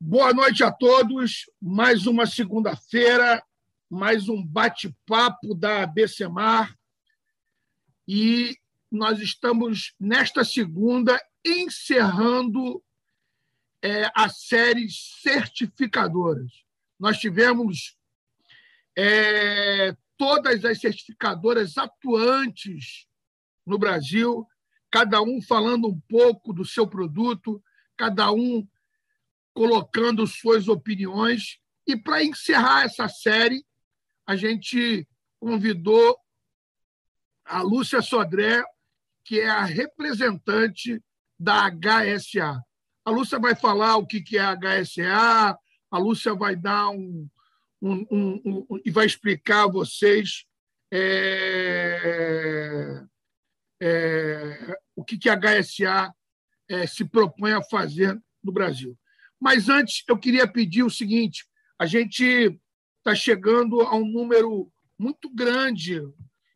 Boa noite a todos. Mais uma segunda-feira, mais um bate-papo da ABCMar. E nós estamos, nesta segunda, encerrando é, a série certificadoras. Nós tivemos é, todas as certificadoras atuantes no Brasil, cada um falando um pouco do seu produto, cada um colocando suas opiniões. E para encerrar essa série, a gente convidou a Lúcia Sodré, que é a representante da HSA. A Lúcia vai falar o que é a HSA, a Lúcia vai dar um, um, um, um e vai explicar a vocês é, é, o que, que a HSA é, se propõe a fazer no Brasil. Mas antes, eu queria pedir o seguinte: a gente está chegando a um número muito grande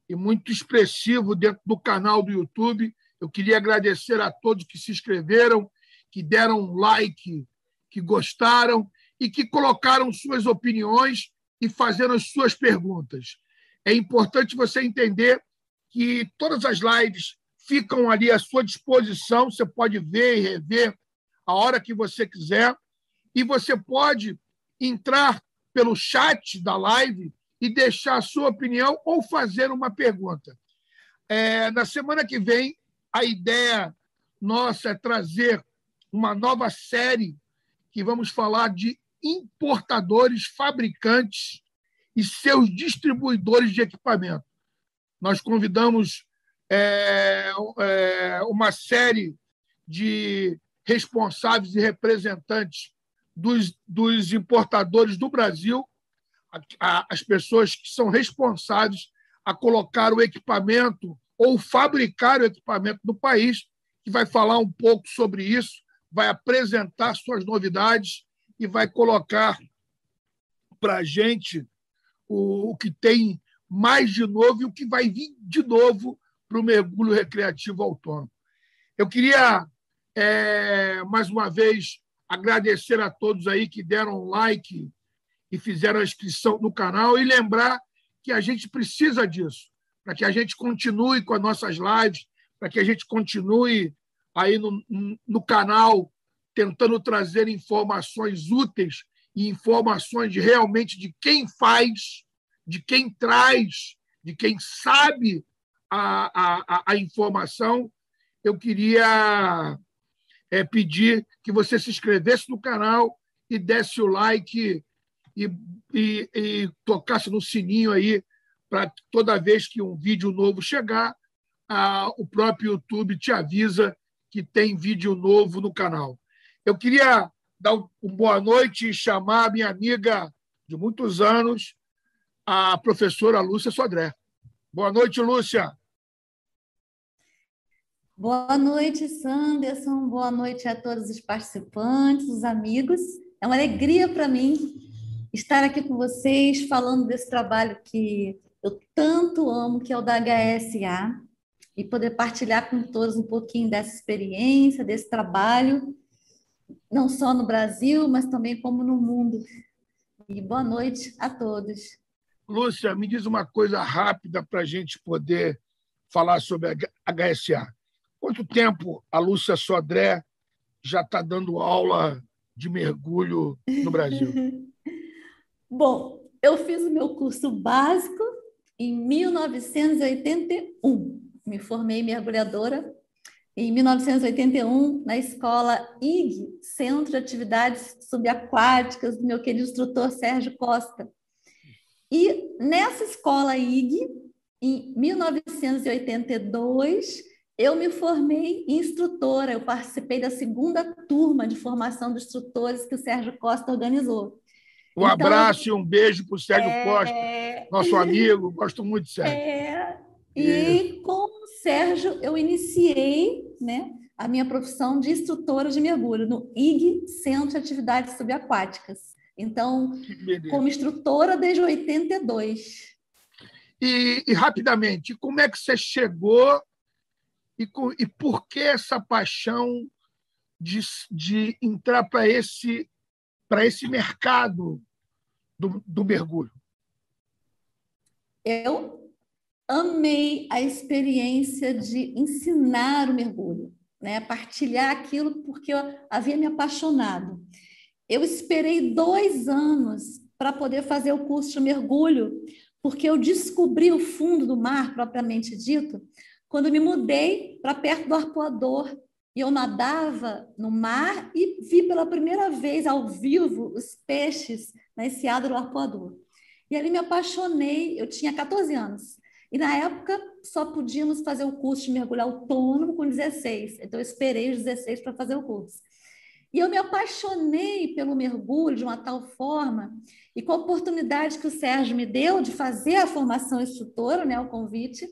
e muito expressivo dentro do canal do YouTube. Eu queria agradecer a todos que se inscreveram, que deram um like, que gostaram e que colocaram suas opiniões e fazendo as suas perguntas. É importante você entender que todas as lives ficam ali à sua disposição, você pode ver e rever a hora que você quiser, e você pode entrar pelo chat da live e deixar a sua opinião ou fazer uma pergunta. É, na semana que vem, a ideia nossa é trazer uma nova série que vamos falar de importadores, fabricantes e seus distribuidores de equipamento. Nós convidamos é, é, uma série de responsáveis e representantes dos, dos importadores do Brasil, a, a, as pessoas que são responsáveis a colocar o equipamento ou fabricar o equipamento no país, que vai falar um pouco sobre isso, vai apresentar suas novidades e vai colocar para a gente o, o que tem mais de novo e o que vai vir de novo para o mergulho recreativo autônomo. Eu queria, é, mais uma vez, agradecer a todos aí que deram like e fizeram a inscrição no canal e lembrar que a gente precisa disso, para que a gente continue com as nossas lives, para que a gente continue aí no, no canal tentando trazer informações úteis e informações realmente de quem faz, de quem traz, de quem sabe a, a, a informação. Eu queria é, pedir que você se inscrevesse no canal e desse o like e, e, e tocasse no sininho aí para toda vez que um vídeo novo chegar, a, o próprio YouTube te avisa que tem vídeo novo no canal. Eu queria dar uma boa noite e chamar a minha amiga de muitos anos, a professora Lúcia Sodré. Boa noite, Lúcia. Boa noite, Sanderson. Boa noite a todos os participantes, os amigos. É uma alegria para mim estar aqui com vocês falando desse trabalho que eu tanto amo, que é o da HSA, e poder partilhar com todos um pouquinho dessa experiência, desse trabalho, não só no Brasil, mas também como no mundo. E boa noite a todos. Lúcia, me diz uma coisa rápida para a gente poder falar sobre a HSA. Quanto tempo a Lúcia Sodré já está dando aula de mergulho no Brasil? Bom, eu fiz o meu curso básico em 1981. Me formei mergulhadora em 1981 na escola IG, Centro de Atividades Subaquáticas, do meu querido instrutor Sérgio Costa. E nessa escola IG, em 1982, eu me formei instrutora, eu participei da segunda turma de formação de instrutores que o Sérgio Costa organizou. Um então, abraço e um beijo para o Sérgio é... Costa, nosso amigo, gosto muito de Sérgio. É... E com o Sérgio eu iniciei né, a minha profissão de instrutora de mergulho no IG, Centro de Atividades Subaquáticas. Então, como instrutora desde 82. E, e rapidamente, como é que você chegou e, e por que essa paixão de, de entrar para esse para esse mercado do, do mergulho? Eu amei a experiência de ensinar o mergulho, né? partilhar aquilo porque eu havia me apaixonado. Eu esperei dois anos para poder fazer o curso de mergulho, porque eu descobri o fundo do mar, propriamente dito, quando me mudei para perto do arpoador. E eu nadava no mar e vi pela primeira vez ao vivo os peixes na enseada do arpoador. E ali me apaixonei, eu tinha 14 anos. E na época só podíamos fazer o curso de mergulho autônomo com 16. Então eu esperei os 16 para fazer o curso. E eu me apaixonei pelo mergulho de uma tal forma, e com a oportunidade que o Sérgio me deu de fazer a formação instrutora, né, o convite,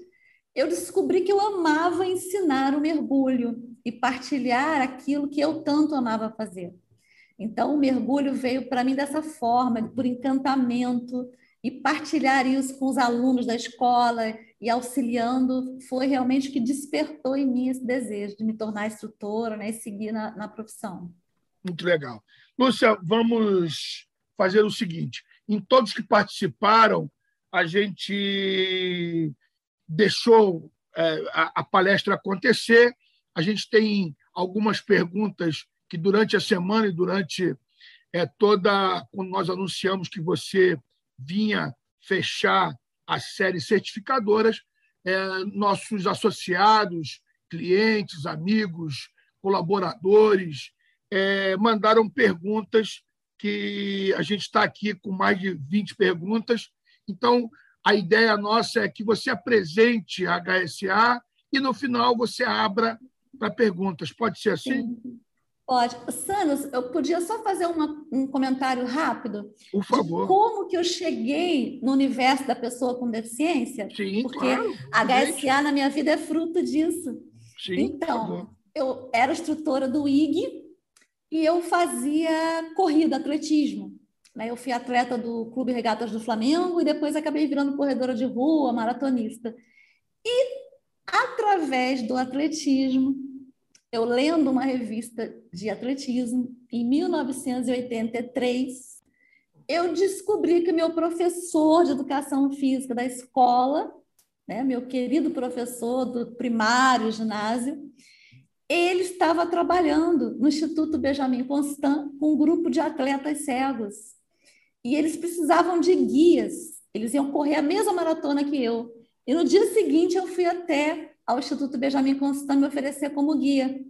eu descobri que eu amava ensinar o mergulho e partilhar aquilo que eu tanto amava fazer. Então, o mergulho veio para mim dessa forma, por encantamento, e partilhar isso com os alunos da escola e auxiliando foi realmente o que despertou em mim esse desejo de me tornar instrutora né, e seguir na, na profissão. Muito legal. Lúcia, vamos fazer o seguinte: em todos que participaram, a gente deixou é, a, a palestra acontecer. A gente tem algumas perguntas que durante a semana e durante é, toda quando nós anunciamos que você vinha fechar as séries certificadoras, é, nossos associados, clientes, amigos, colaboradores é, mandaram perguntas que a gente está aqui com mais de 20 perguntas. Então, a ideia nossa é que você apresente a HSA e, no final, você abra para perguntas. Pode ser assim? Sim. Pode. Sanos, eu podia só fazer uma, um comentário rápido? Por favor. como que eu cheguei no universo da pessoa com deficiência? Sim, Porque claro. a HSA na minha vida é fruto disso. Sim, então, eu era instrutora do IG, e eu fazia corrida, atletismo. Eu fui atleta do Clube Regatas do Flamengo e depois acabei virando corredora de rua, maratonista. E através do atletismo, eu lendo uma revista de atletismo, em 1983, eu descobri que meu professor de educação física da escola, né, meu querido professor do primário, ginásio, ele estava trabalhando no Instituto Benjamin Constant com um grupo de atletas cegos. E eles precisavam de guias. Eles iam correr a mesma maratona que eu. E no dia seguinte eu fui até ao Instituto Benjamin Constant me oferecer como guia.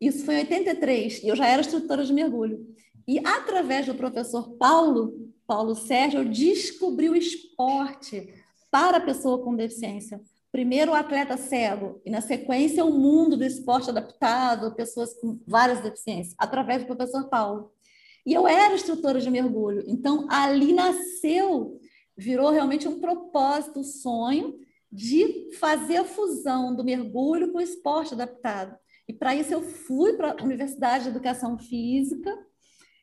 Isso foi em 83, e eu já era instrutora de mergulho. E através do professor Paulo, Paulo Sérgio, eu descobri o esporte para a pessoa com deficiência primeiro o atleta cego e, na sequência, o mundo do esporte adaptado, pessoas com várias deficiências, através do professor Paulo. E eu era instrutora de mergulho, então ali nasceu, virou realmente um propósito, um sonho de fazer a fusão do mergulho com o esporte adaptado. E para isso eu fui para a Universidade de Educação Física.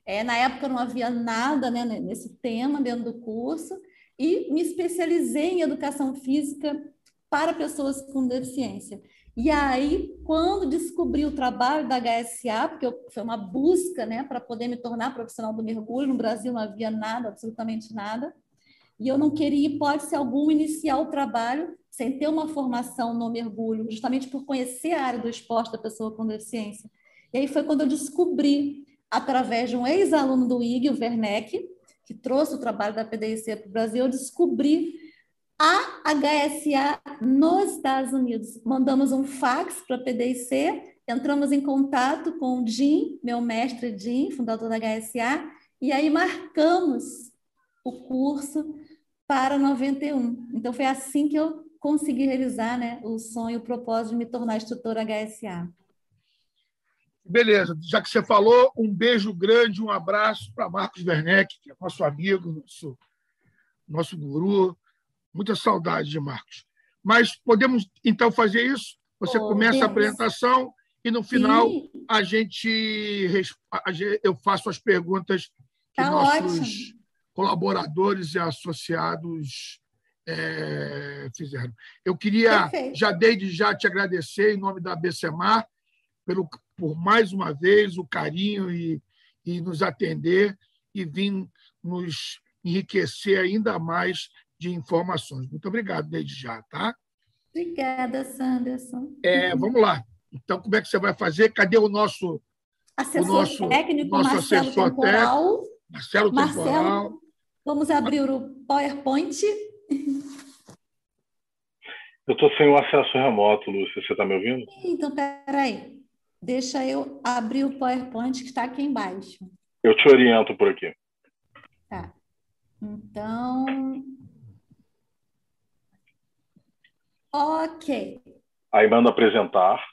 É, na época não havia nada né, nesse tema dentro do curso e me especializei em educação física para pessoas com deficiência. E aí, quando descobri o trabalho da HSA, porque foi uma busca né, para poder me tornar profissional do mergulho, no Brasil não havia nada, absolutamente nada, e eu não queria, hipótese alguma, iniciar o trabalho sem ter uma formação no mergulho, justamente por conhecer a área do esporte da pessoa com deficiência. E aí foi quando eu descobri, através de um ex-aluno do IG, o Werneck, que trouxe o trabalho da PDIC para o Brasil, eu descobri a HSA nos Estados Unidos. Mandamos um fax para a PDIC, entramos em contato com o Jim, meu mestre Jim, fundador da HSA, e aí marcamos o curso para 91. Então foi assim que eu consegui realizar né, o sonho, o propósito de me tornar instrutora HSA. Beleza, já que você falou, um beijo grande, um abraço para Marcos Werneck, que é nosso amigo, nosso, nosso guru, Muita saudade de Marcos. Mas podemos, então, fazer isso? Você oh, começa Deus. a apresentação e, no final, a gente, eu faço as perguntas que tá nossos ótimo. colaboradores e associados é, fizeram. Eu queria, Perfeito. já desde já, te agradecer, em nome da BCMAR, pelo, por mais uma vez o carinho e, e nos atender e vir nos enriquecer ainda mais de informações. Muito obrigado desde já, tá? Obrigada, Sanderson. É, vamos lá. Então, como é que você vai fazer? Cadê o nosso assessor o nosso, técnico, nosso Marcelo assessor Temporal? Técnico, Marcelo, Marcelo, Temporal. Vamos abrir o PowerPoint. Eu estou sem o acesso remoto, Lúcia. Você está me ouvindo? Então, peraí. Deixa eu abrir o PowerPoint que está aqui embaixo. Eu te oriento por aqui. Tá. Então. Ok. Aí manda apresentar.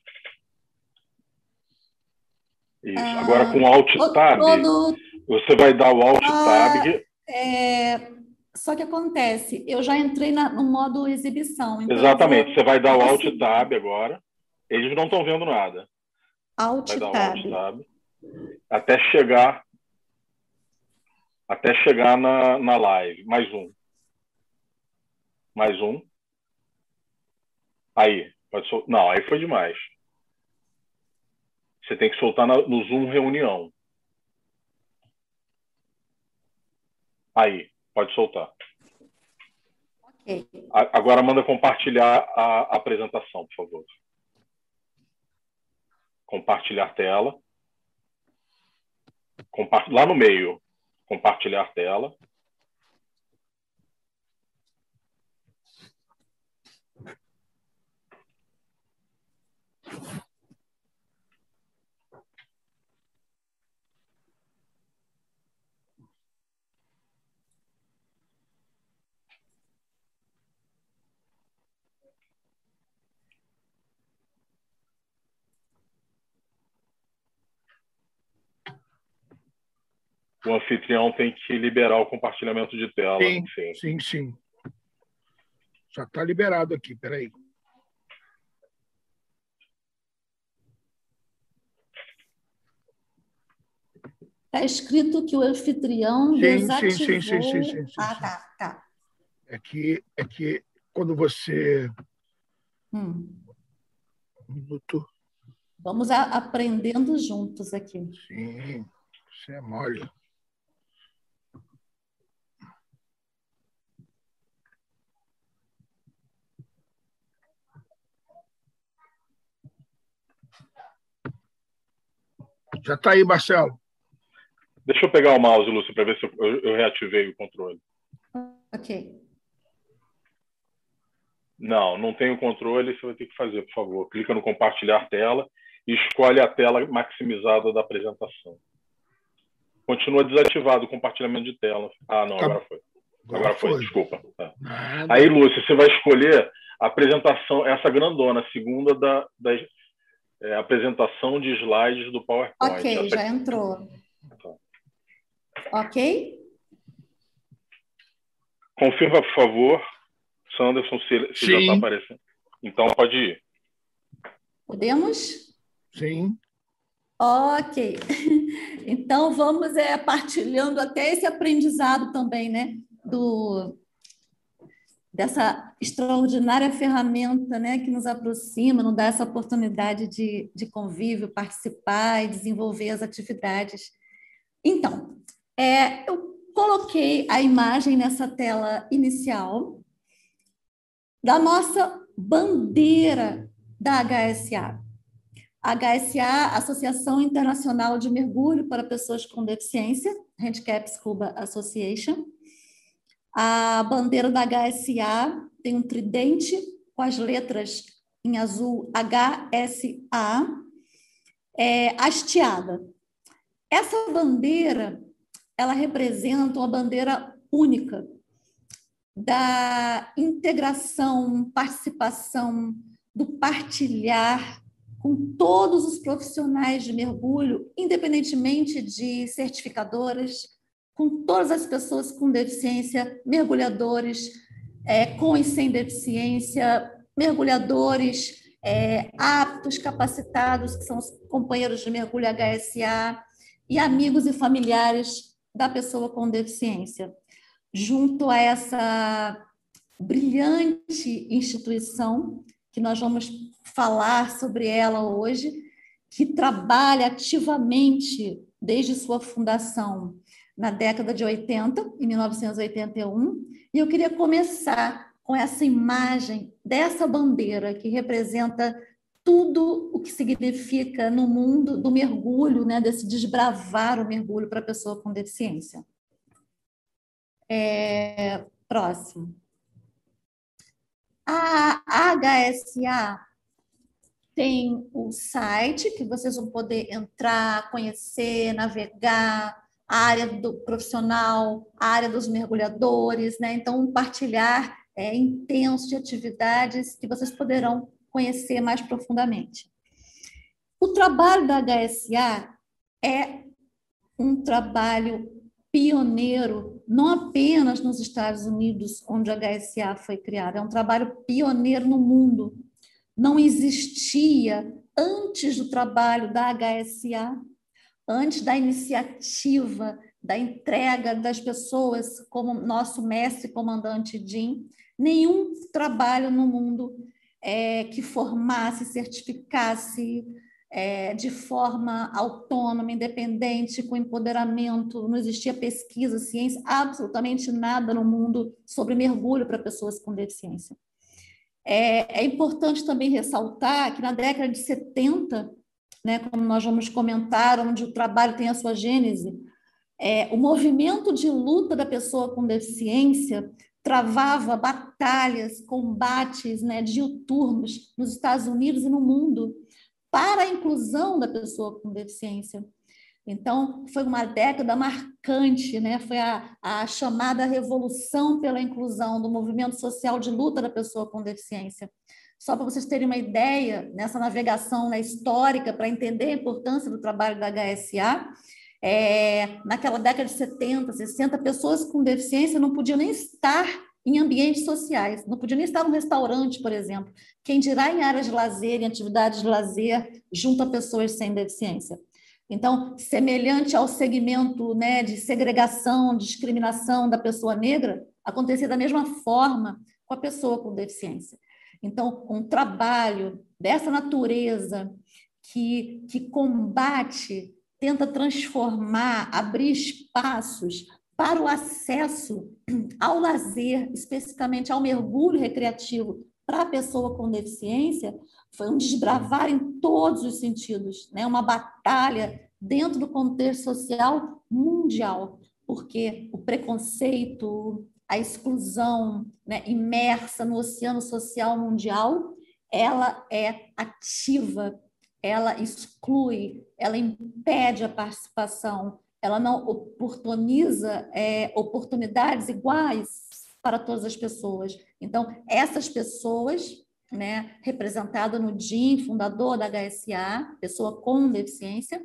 Isso. Ah, Agora com Alt Tab, todo- você vai dar o Alt Ah, Tab. é, Só que acontece, eu já entrei na- no modo exibição. então Exatamente. Você vai dar o Alt assim. Tab agora. Eles não estão vendo nada. Alt Tab. Alt Tab. Até chegar. Até chegar na, na live. Mais um. Mais um. Aí. Pode sol... Não, aí foi demais. Você tem que soltar no Zoom reunião. Aí, pode soltar. Ok. Agora manda compartilhar a apresentação, por favor. Compartilhar tela. Compa- Lá no meio, compartilhar tela. O anfitrião tem que liberar o compartilhamento de tela. Sim. Sim. Sim, sim. Já está liberado aqui, peraí. Está escrito que o anfitrião Sim, desativou... sim, sim, sim, sim, sim, ah, tá, tá. É que, é que quando você. Hum. Um minuto. Vamos a- aprendendo juntos aqui. Sim, você é mole. Já está aí, Marcelo. Deixa eu pegar o mouse, Lúcio, para ver se eu, eu- eu reativei o controle. Ok. Não, não tem o controle, você vai ter que fazer, por favor. Clica no compartilhar tela e escolhe a tela maximizada da apresentação. Continua desativado o compartilhamento de tela. Ah, não, agora foi. Agora foi, desculpa. Tá. Nada. Aí, Lúcio, você vai escolher a apresentação, essa grandona, a segunda da, da é, apresentação de slides do PowerPoint. Ok, já entrou. Ok? Confirma, por favor, Sanderson, se, se já está aparecendo. Então, pode ir. Podemos? Sim. Ok. Então, vamos é, partilhando até esse aprendizado também, né? Do, dessa extraordinária ferramenta né, que nos aproxima, nos dá essa oportunidade de, de convívio, participar e desenvolver as atividades. Então, é, eu coloquei a imagem nessa tela inicial da nossa bandeira da HSA. HSA, Associação Internacional de Mergulho para Pessoas com Deficiência, Handicap Scuba Association. A bandeira da HSA tem um tridente com as letras em azul HSA, é, hasteada. Essa bandeira, ela representa uma bandeira única da integração, participação, do partilhar com todos os profissionais de mergulho, independentemente de certificadoras, com todas as pessoas com deficiência, mergulhadores é, com e sem deficiência, mergulhadores é, aptos, capacitados, que são os companheiros de mergulho HSA, e amigos e familiares da pessoa com deficiência. Junto a essa brilhante instituição, que nós vamos falar sobre ela hoje, que trabalha ativamente desde sua fundação na década de 80, em 1981, e eu queria começar com essa imagem dessa bandeira que representa tudo o que significa no mundo do mergulho, né, desse desbravar o mergulho para a pessoa com deficiência. É, próximo. A HSA tem o site que vocês vão poder entrar, conhecer, navegar, a área do profissional, a área dos mergulhadores, né? Então, um partilhar é, intenso de atividades que vocês poderão conhecer mais profundamente. O trabalho da HSA é um trabalho pioneiro, não apenas nos Estados Unidos, onde a HSA foi criada, é um trabalho pioneiro no mundo. Não existia, antes do trabalho da HSA, antes da iniciativa, da entrega das pessoas como nosso mestre comandante Jim, nenhum trabalho no mundo é, que formasse, certificasse é, de forma autônoma, independente, com empoderamento, não existia pesquisa, ciência, absolutamente nada no mundo sobre mergulho para pessoas com deficiência. É, é importante também ressaltar que na década de 70, né, como nós vamos comentar, onde o trabalho tem a sua gênese, é, o movimento de luta da pessoa com deficiência travava batalhas, combates né, diuturnos nos Estados Unidos e no mundo para a inclusão da pessoa com deficiência. Então, foi uma década marcante, né? foi a, a chamada revolução pela inclusão do movimento social de luta da pessoa com deficiência. Só para vocês terem uma ideia, nessa navegação né, histórica, para entender a importância do trabalho da HSA, é, naquela década de 70, 60, pessoas com deficiência não podiam nem estar em ambientes sociais, não podiam nem estar num restaurante, por exemplo. Quem dirá em áreas de lazer, em atividades de lazer, junto a pessoas sem deficiência. Então, semelhante ao segmento né, de segregação, discriminação da pessoa negra, acontecia da mesma forma com a pessoa com deficiência. Então, um trabalho dessa natureza que, que combate, tenta transformar, abrir espaços para o acesso ao lazer, especificamente ao mergulho recreativo para a pessoa com deficiência, foi um desbravar em todos os sentidos, né? uma batalha dentro do contexto social mundial, porque o preconceito, a exclusão né, imersa no oceano social mundial, ela é ativa, ela exclui, ela impede a participação, ela não oportuniza é, oportunidades iguais para todas as pessoas. Então, essas pessoas, né, representada no DIN, fundador da HSA, pessoa com deficiência,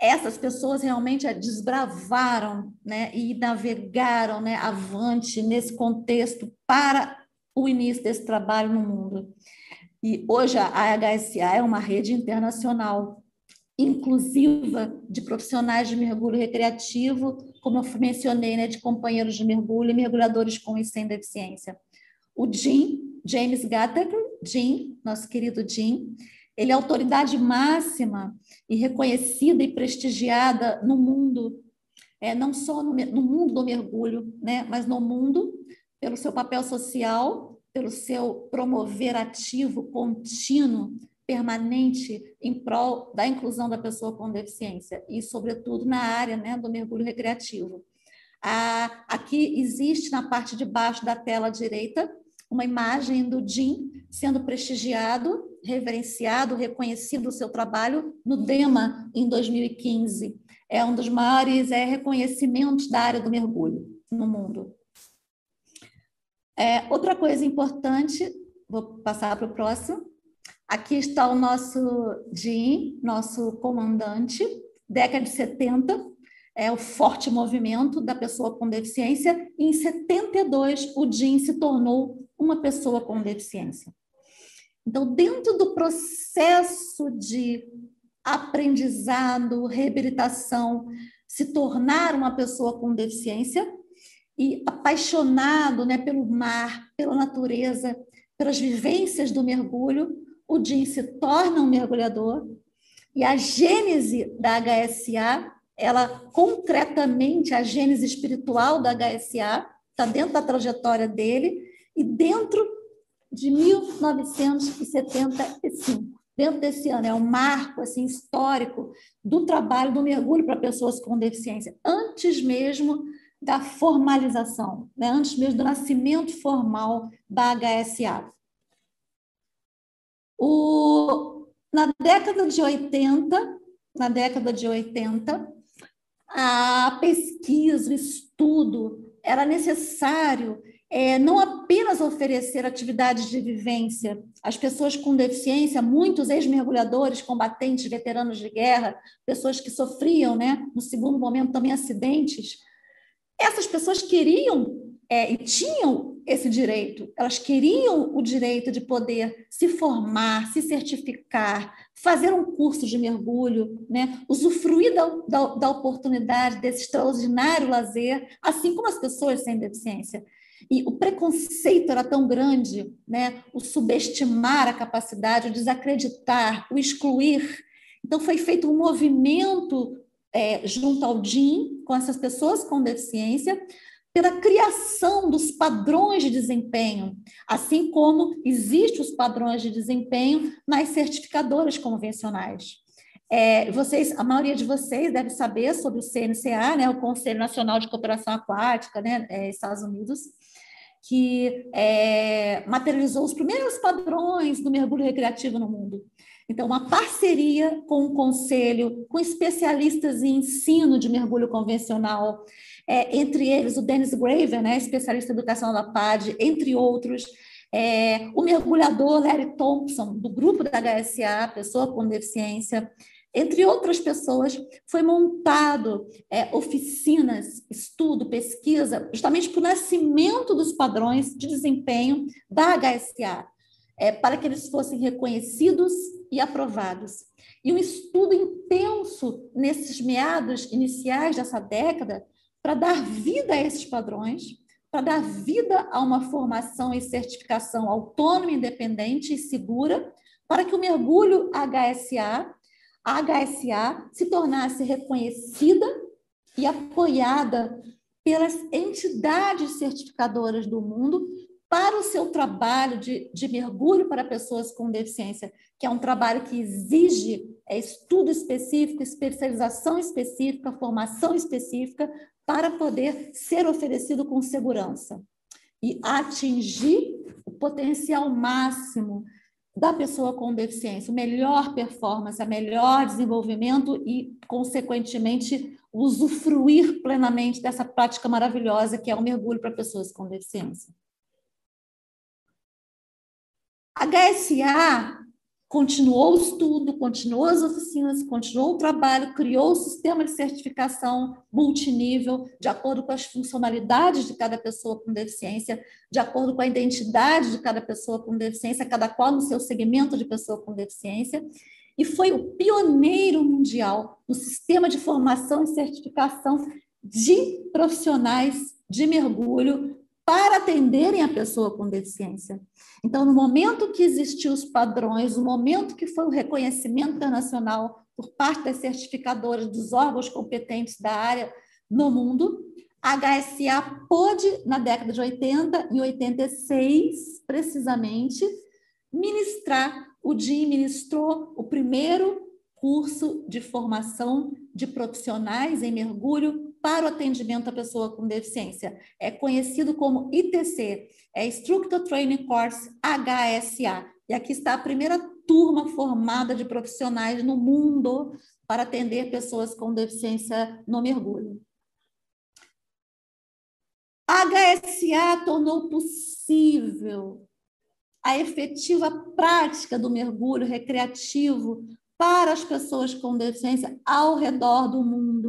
essas pessoas realmente desbravaram né, e navegaram né, avante nesse contexto para o início desse trabalho no mundo. E hoje a HSA é uma rede internacional inclusiva de profissionais de mergulho recreativo, como eu mencionei, né, de companheiros de mergulho e mergulhadores com e sem deficiência. O Jim, James Gattaker, Jim, nosso querido Jim, ele é autoridade máxima e reconhecida e prestigiada no mundo, é, não só no, no mundo do mergulho, né, mas no mundo, pelo seu papel social, pelo seu promover ativo, contínuo, permanente em prol da inclusão da pessoa com deficiência e, sobretudo, na área né, do mergulho recreativo. Ah, aqui existe na parte de baixo da tela direita uma imagem do Jim sendo prestigiado, reverenciado, reconhecido o seu trabalho no DEMA em 2015. É um dos maiores é, reconhecimentos da área do mergulho no mundo. É, outra coisa importante, vou passar para o próximo. Aqui está o nosso Jim, nosso comandante, década de 70, é o forte movimento da pessoa com deficiência. E em 72, o Jim se tornou uma pessoa com deficiência. Então, dentro do processo de aprendizado, reabilitação, se tornar uma pessoa com deficiência e apaixonado né, pelo mar, pela natureza, pelas vivências do mergulho, o Jim se torna um mergulhador, E a gênese da HSA, ela concretamente, a gênese espiritual da HSA, está dentro da trajetória dele e dentro de 1975 dentro desse ano, é um marco assim, histórico do trabalho do mergulho para pessoas com deficiência, antes mesmo da formalização, né? antes mesmo do nascimento formal da HSA. O, na década de 80, na década de 80, a pesquisa, o estudo, era necessário é, não apenas oferecer atividades de vivência às pessoas com deficiência, muitos ex-mergulhadores, combatentes, veteranos de guerra, pessoas que sofriam, né, no segundo momento, também acidentes. Essas pessoas queriam é, e tinham esse direito, elas queriam o direito de poder se formar, se certificar, fazer um curso de mergulho, né? usufruir da, da, da oportunidade desse extraordinário lazer, assim como as pessoas sem deficiência. E o preconceito era tão grande, né? o subestimar a capacidade, o desacreditar, o excluir. Então, foi feito um movimento é, junto ao DIN, com essas pessoas com deficiência, pela criação dos padrões de desempenho, assim como existem os padrões de desempenho nas certificadoras convencionais. É, vocês, a maioria de vocês deve saber sobre o CNCA, né, o Conselho Nacional de Cooperação Aquática, né, é, Estados Unidos, que é, materializou os primeiros padrões do mergulho recreativo no mundo. Então, uma parceria com o conselho, com especialistas em ensino de mergulho convencional, é, entre eles o Dennis Graver, né, especialista em educação da PAD, entre outros, é, o mergulhador Larry Thompson, do grupo da HSA, pessoa com deficiência, entre outras pessoas, foi montado é, oficinas, estudo, pesquisa, justamente para o nascimento dos padrões de desempenho da HSA, é, para que eles fossem reconhecidos e aprovados. E um estudo intenso nesses meados iniciais dessa década para dar vida a esses padrões, para dar vida a uma formação e certificação autônoma, independente e segura, para que o mergulho HSA a HSA se tornasse reconhecida e apoiada pelas entidades certificadoras do mundo para o seu trabalho de, de mergulho para pessoas com deficiência, que é um trabalho que exige é, estudo específico, especialização específica, formação específica, para poder ser oferecido com segurança e atingir o potencial máximo da pessoa com deficiência, melhor performance, melhor desenvolvimento e, consequentemente, usufruir plenamente dessa prática maravilhosa que é o mergulho para pessoas com deficiência. HSA continuou o estudo, continuou as oficinas, continuou o trabalho, criou o sistema de certificação multinível, de acordo com as funcionalidades de cada pessoa com deficiência, de acordo com a identidade de cada pessoa com deficiência, cada qual no seu segmento de pessoa com deficiência, e foi o pioneiro mundial no sistema de formação e certificação de profissionais de mergulho para atenderem a pessoa com deficiência. Então, no momento que existiu os padrões, no momento que foi o reconhecimento internacional por parte das certificadoras dos órgãos competentes da área no mundo, a HSA pôde, na década de 80, em 86, precisamente, ministrar, o DIN ministrou o primeiro curso de formação de profissionais em mergulho para o atendimento à pessoa com deficiência. É conhecido como ITC, é Instructor Training Course HSA. E aqui está a primeira turma formada de profissionais no mundo para atender pessoas com deficiência no mergulho. A HSA tornou possível a efetiva prática do mergulho recreativo para as pessoas com deficiência ao redor do mundo.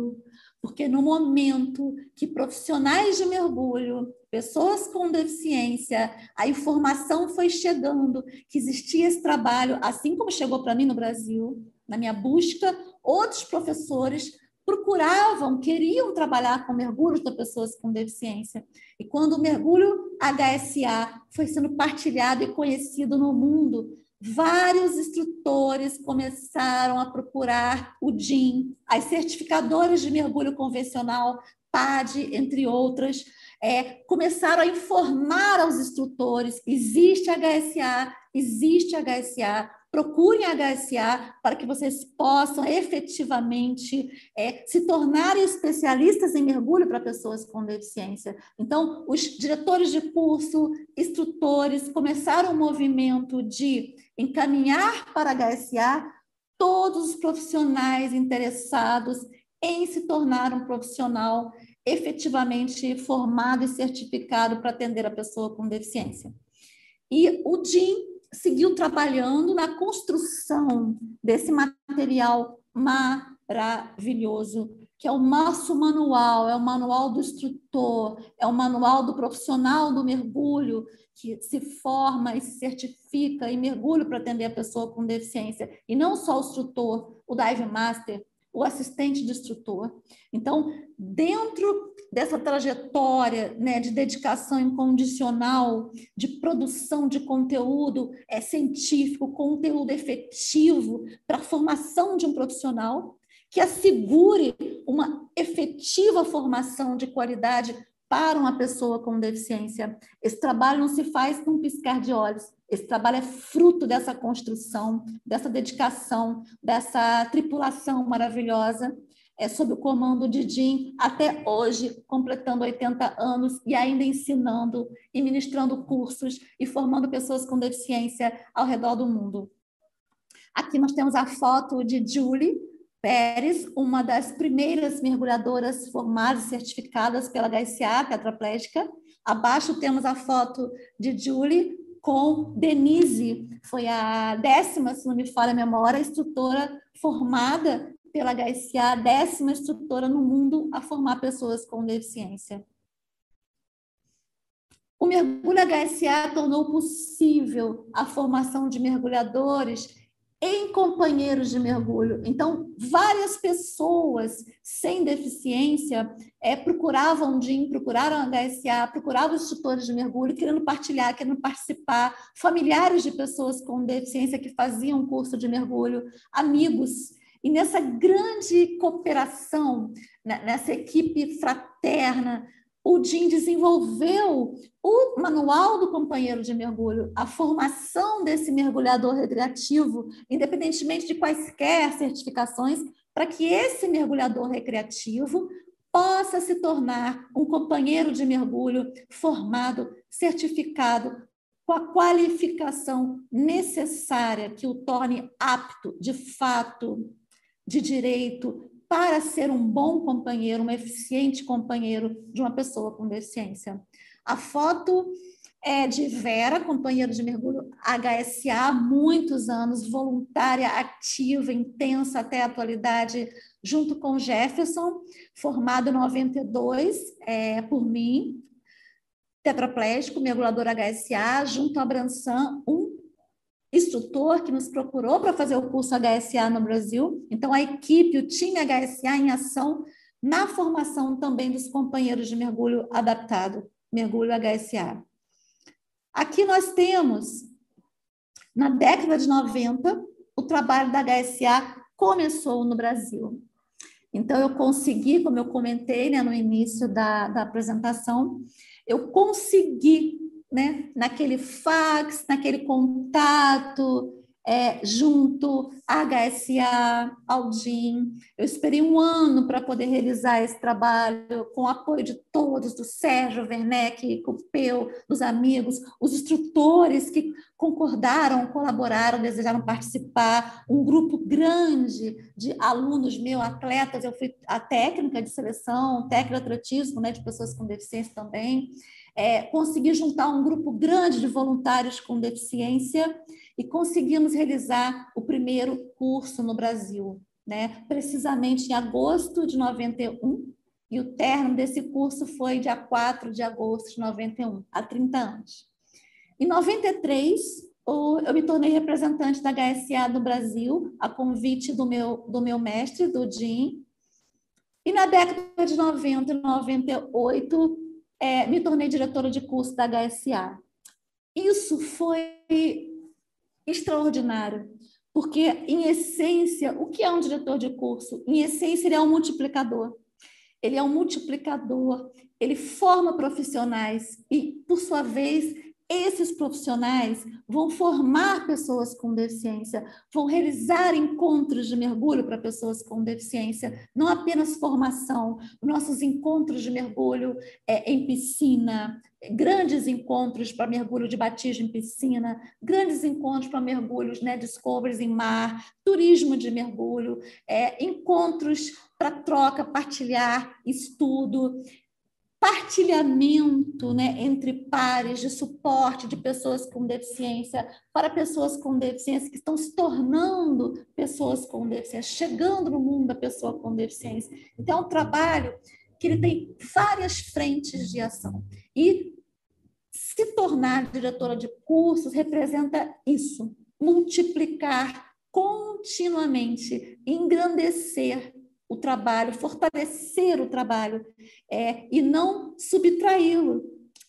Porque no momento que profissionais de mergulho, pessoas com deficiência, a informação foi chegando que existia esse trabalho, assim como chegou para mim no Brasil, na minha busca, outros professores procuravam, queriam trabalhar com mergulhos de pessoas com deficiência. E quando o mergulho HSA foi sendo partilhado e conhecido no mundo, vários instrutores começaram a procurar o DIN, as certificadoras de mergulho convencional, PAD, entre outras, é, começaram a informar aos instrutores: existe HSA, existe HSA, procurem HSA para que vocês possam efetivamente é, se tornarem especialistas em mergulho para pessoas com deficiência. Então, os diretores de curso, instrutores, começaram um movimento de encaminhar para a HSA todos os profissionais interessados em se tornar um profissional efetivamente formado e certificado para atender a pessoa com deficiência. E o DIN seguiu trabalhando na construção desse material maravilhoso, que é o nosso manual, é o manual do instrutor, é o manual do profissional do mergulho, que se forma e se certifica em mergulho para atender a pessoa com deficiência. E não só o instrutor, o dive master, o assistente de instrutor. Então, dentro dessa trajetória né, de dedicação incondicional, de produção de conteúdo é, científico, conteúdo efetivo para a formação de um profissional, que assegure uma efetiva formação de qualidade para uma pessoa com deficiência. Esse trabalho não se faz com um piscar de olhos. Esse trabalho é fruto dessa construção, dessa dedicação, dessa tripulação maravilhosa, é, sob o comando de Jim, até hoje, completando 80 anos e ainda ensinando e ministrando cursos e formando pessoas com deficiência ao redor do mundo. Aqui nós temos a foto de Julie, Pérez, uma das primeiras mergulhadoras formadas e certificadas pela HSA, tetraplégica. Abaixo temos a foto de Julie com Denise, foi a décima, se não me falha a memória, instrutora formada pela HSA, décima instrutora no mundo a formar pessoas com deficiência. O mergulho HSA tornou possível a formação de mergulhadores em companheiros de mergulho. Então, várias pessoas sem deficiência é, procuravam o DIM, procuraram a HSA, procuravam os tutores de mergulho, querendo partilhar, querendo participar, familiares de pessoas com deficiência que faziam curso de mergulho, amigos. E nessa grande cooperação, né, nessa equipe fraterna, o DIN desenvolveu o manual do companheiro de mergulho, a formação desse mergulhador recreativo, independentemente de quaisquer certificações, para que esse mergulhador recreativo possa se tornar um companheiro de mergulho formado, certificado, com a qualificação necessária que o torne apto, de fato, de direito, para ser um bom companheiro, um eficiente companheiro de uma pessoa com deficiência. A foto é de Vera, companheira de mergulho HSA, muitos anos, voluntária, ativa, intensa até a atualidade, junto com Jefferson, formado em 92 é, por mim, tetraplégico, mergulhador HSA, junto a Bransan, um instrutor que nos procurou para fazer o curso HSA no Brasil. Então, a equipe, o time HSA em ação na formação também dos companheiros de mergulho adaptado, mergulho HSA. Aqui nós temos, na década de 90, o trabalho da HSA começou no Brasil. Então, eu consegui, como eu comentei né, no início da, da apresentação, eu consegui né, naquele fax, naquele contato é, junto à HSA, ao DIN. Eu esperei um ano para poder realizar esse trabalho, com o apoio de todos, do Sérgio Werneck, Cupeu, dos amigos, os instrutores que concordaram, colaboraram, desejaram participar, um grupo grande de alunos meus, atletas, eu fui a técnica de seleção, técnica de atletismo, né, de pessoas com deficiência também, é, consegui juntar um grupo grande de voluntários com deficiência e conseguimos realizar o primeiro curso no Brasil, né? precisamente em agosto de 91, e o término desse curso foi dia 4 de agosto de 91, há 30 anos. Em 93, eu me tornei representante da HSA no Brasil, a convite do meu, do meu mestre, do Jim. E na década de 90 e 98, é, me tornei diretora de curso da HSA. Isso foi extraordinário, porque, em essência, o que é um diretor de curso? Em essência, ele é um multiplicador. Ele é um multiplicador, ele forma profissionais e, por sua vez, esses profissionais vão formar pessoas com deficiência, vão realizar encontros de mergulho para pessoas com deficiência, não apenas formação, nossos encontros de mergulho é, em piscina, grandes encontros para mergulho de batismo em piscina, grandes encontros para mergulhos, né, discoveries em mar, turismo de mergulho, é, encontros para troca, partilhar, estudo, partilhamento né, entre pares de suporte de pessoas com deficiência para pessoas com deficiência que estão se tornando pessoas com deficiência, chegando no mundo da pessoa com deficiência. Então, é um trabalho que ele tem várias frentes de ação. E se tornar diretora de cursos representa isso, multiplicar continuamente, engrandecer o trabalho, fortalecer o trabalho é, e não subtraí-lo,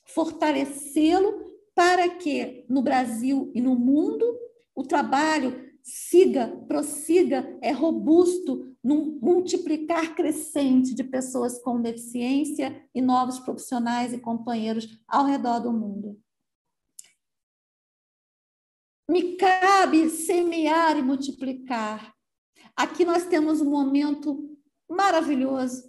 fortalecê-lo para que no Brasil e no mundo o trabalho siga, prossiga, é robusto num multiplicar crescente de pessoas com deficiência e novos profissionais e companheiros ao redor do mundo. Me cabe semear e multiplicar. Aqui nós temos um momento maravilhoso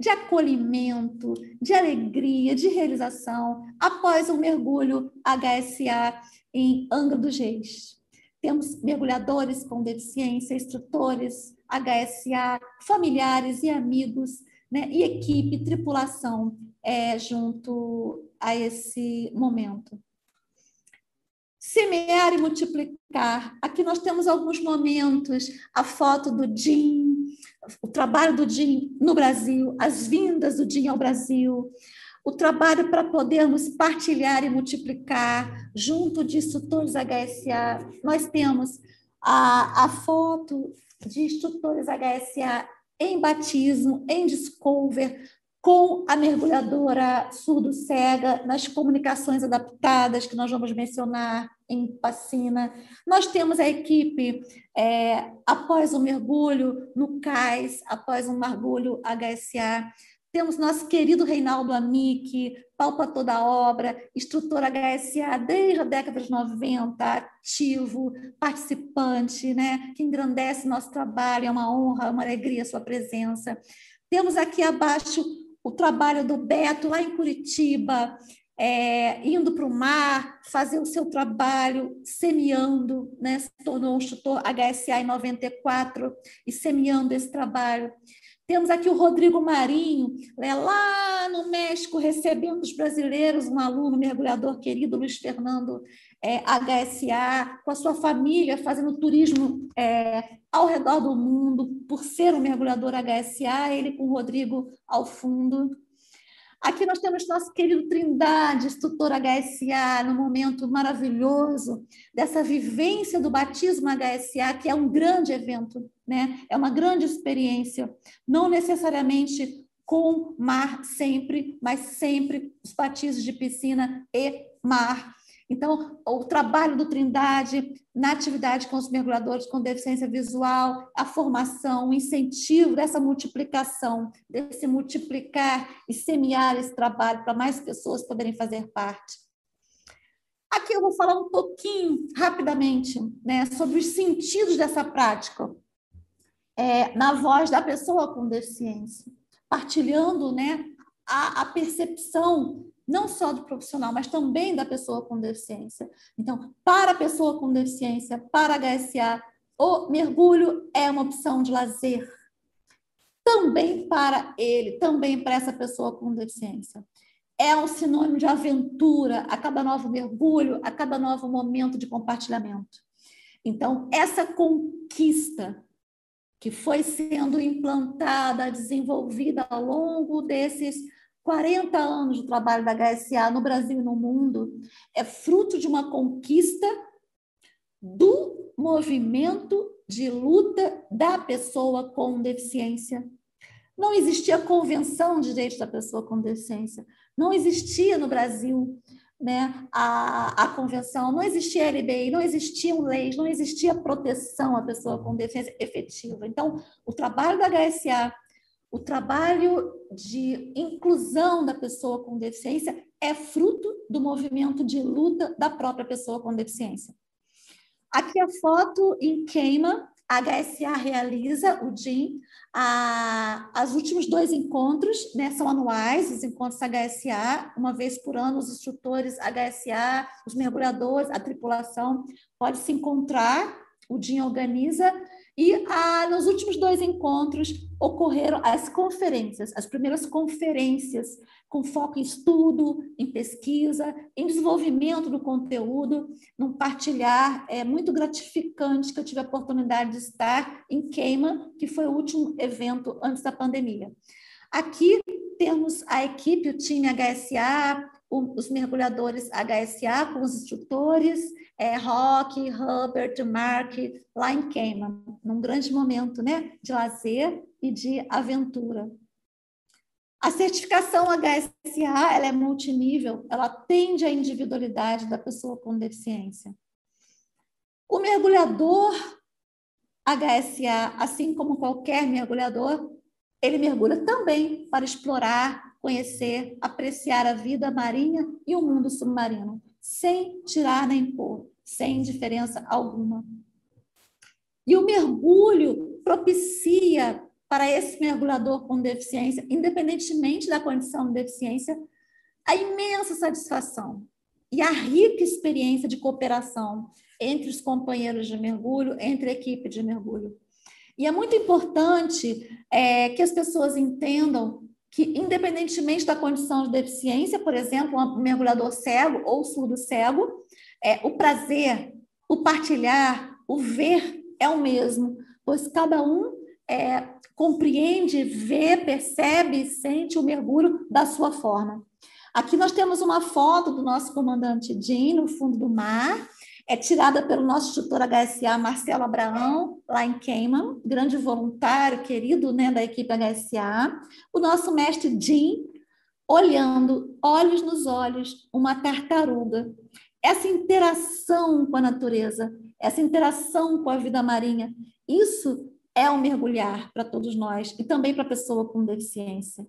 de acolhimento, de alegria, de realização, após um mergulho HSA em Angra dos Reis. Temos mergulhadores com deficiência, instrutores HSA, familiares e amigos, né, e equipe, tripulação é, junto a esse momento. Semear e multiplicar. Aqui nós temos alguns momentos, a foto do Jim, o trabalho do DIN no Brasil, as vindas do DIN ao Brasil, o trabalho para podermos partilhar e multiplicar junto de instrutores HSA. Nós temos a, a foto de instrutores HSA em batismo, em discover, com a mergulhadora surdo-cega, nas comunicações adaptadas, que nós vamos mencionar em Pacina. Nós temos a equipe é, após o mergulho no CAIS, após um mergulho HSA. Temos nosso querido Reinaldo Amick, palpa toda a obra, instrutor HSA desde a década de 90, ativo, participante, né, que engrandece nosso trabalho, é uma honra, uma alegria a sua presença. Temos aqui abaixo o trabalho do Beto lá em Curitiba, é, indo para o mar, fazer o seu trabalho, semeando, né? se tornou um instrutor HSA em 94 e semeando esse trabalho. Temos aqui o Rodrigo Marinho, né, lá no México, recebendo os brasileiros, um aluno mergulhador querido, Luiz Fernando é, HSA, com a sua família, fazendo turismo é, ao redor do mundo, por ser um mergulhador HSA, ele com o Rodrigo ao fundo. Aqui nós temos nosso querido Trindade, instrutor HSA, no momento maravilhoso dessa vivência do batismo HSA, que é um grande evento, né? é uma grande experiência, não necessariamente com mar sempre, mas sempre os batismos de piscina e mar. Então, o trabalho do Trindade na atividade com os mergulhadores com deficiência visual, a formação, o incentivo dessa multiplicação, desse multiplicar e semear esse trabalho para mais pessoas poderem fazer parte. Aqui eu vou falar um pouquinho, rapidamente, né, sobre os sentidos dessa prática, é, na voz da pessoa com deficiência, partilhando né, a, a percepção não só do profissional, mas também da pessoa com deficiência. Então, para a pessoa com deficiência, para a HSA, o mergulho é uma opção de lazer. Também para ele, também para essa pessoa com deficiência. É um sinônimo de aventura a cada novo mergulho, a cada novo momento de compartilhamento. Então, essa conquista que foi sendo implantada, desenvolvida ao longo desses 40 anos de trabalho da HSA no Brasil e no mundo é fruto de uma conquista do movimento de luta da pessoa com deficiência. Não existia convenção de direitos da pessoa com deficiência. Não existia no Brasil né, a, a convenção, não existia LBI, não existiam leis, não existia proteção à pessoa com deficiência efetiva. Então, o trabalho da HSA, o trabalho de inclusão da pessoa com deficiência é fruto do movimento de luta da própria pessoa com deficiência. Aqui a foto em queima, a HSA realiza, o DIN, as últimos dois encontros né, são anuais, os encontros HSA, uma vez por ano, os instrutores HSA, os mergulhadores, a tripulação pode se encontrar, o DIN organiza, e ah, nos últimos dois encontros ocorreram as conferências, as primeiras conferências com foco em estudo, em pesquisa, em desenvolvimento do conteúdo, num partilhar é muito gratificante que eu tive a oportunidade de estar em Queima, que foi o último evento antes da pandemia. Aqui temos a equipe, o time HSA, os mergulhadores HSA com os instrutores, é, Rock, Herbert, Mark, lá em Queima, num grande momento né, de lazer e de aventura. A certificação HSA ela é multinível, ela atende à individualidade da pessoa com deficiência. O mergulhador HSA, assim como qualquer mergulhador, ele mergulha também para explorar, conhecer, apreciar a vida marinha e o mundo submarino, sem tirar nem pôr, sem diferença alguma. E o mergulho propicia para esse mergulhador com deficiência, independentemente da condição de deficiência, a imensa satisfação e a rica experiência de cooperação entre os companheiros de mergulho, entre a equipe de mergulho. E é muito importante é, que as pessoas entendam que, independentemente da condição de deficiência, por exemplo, um mergulhador cego ou surdo cego, é, o prazer, o partilhar, o ver é o mesmo, pois cada um é, compreende, vê, percebe, sente o mergulho da sua forma. Aqui nós temos uma foto do nosso comandante Jim no fundo do mar, é tirada pelo nosso instrutor HSA, Marcelo Abraão, lá em Cayman, grande voluntário, querido né, da equipe HSA. O nosso mestre Jim, olhando, olhos nos olhos, uma tartaruga. Essa interação com a natureza, essa interação com a vida marinha, isso é um mergulhar para todos nós e também para a pessoa com deficiência.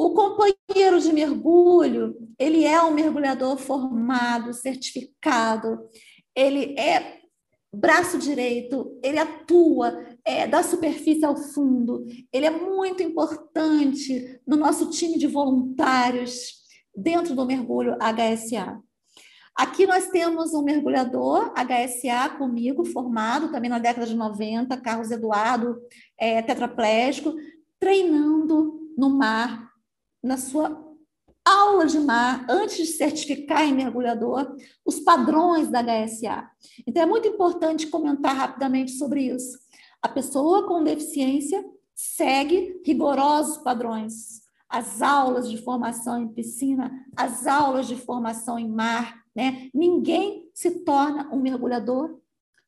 O companheiro de mergulho, ele é um mergulhador formado, certificado, ele é braço direito, ele atua é, da superfície ao fundo, ele é muito importante no nosso time de voluntários dentro do mergulho HSA. Aqui nós temos um mergulhador HSA comigo, formado também na década de 90, Carlos Eduardo, é, tetraplégico, treinando no mar, na sua aula de mar, antes de certificar em mergulhador, os padrões da HSA. Então, é muito importante comentar rapidamente sobre isso. A pessoa com deficiência segue rigorosos padrões. As aulas de formação em piscina, as aulas de formação em mar, né? Ninguém se torna um mergulhador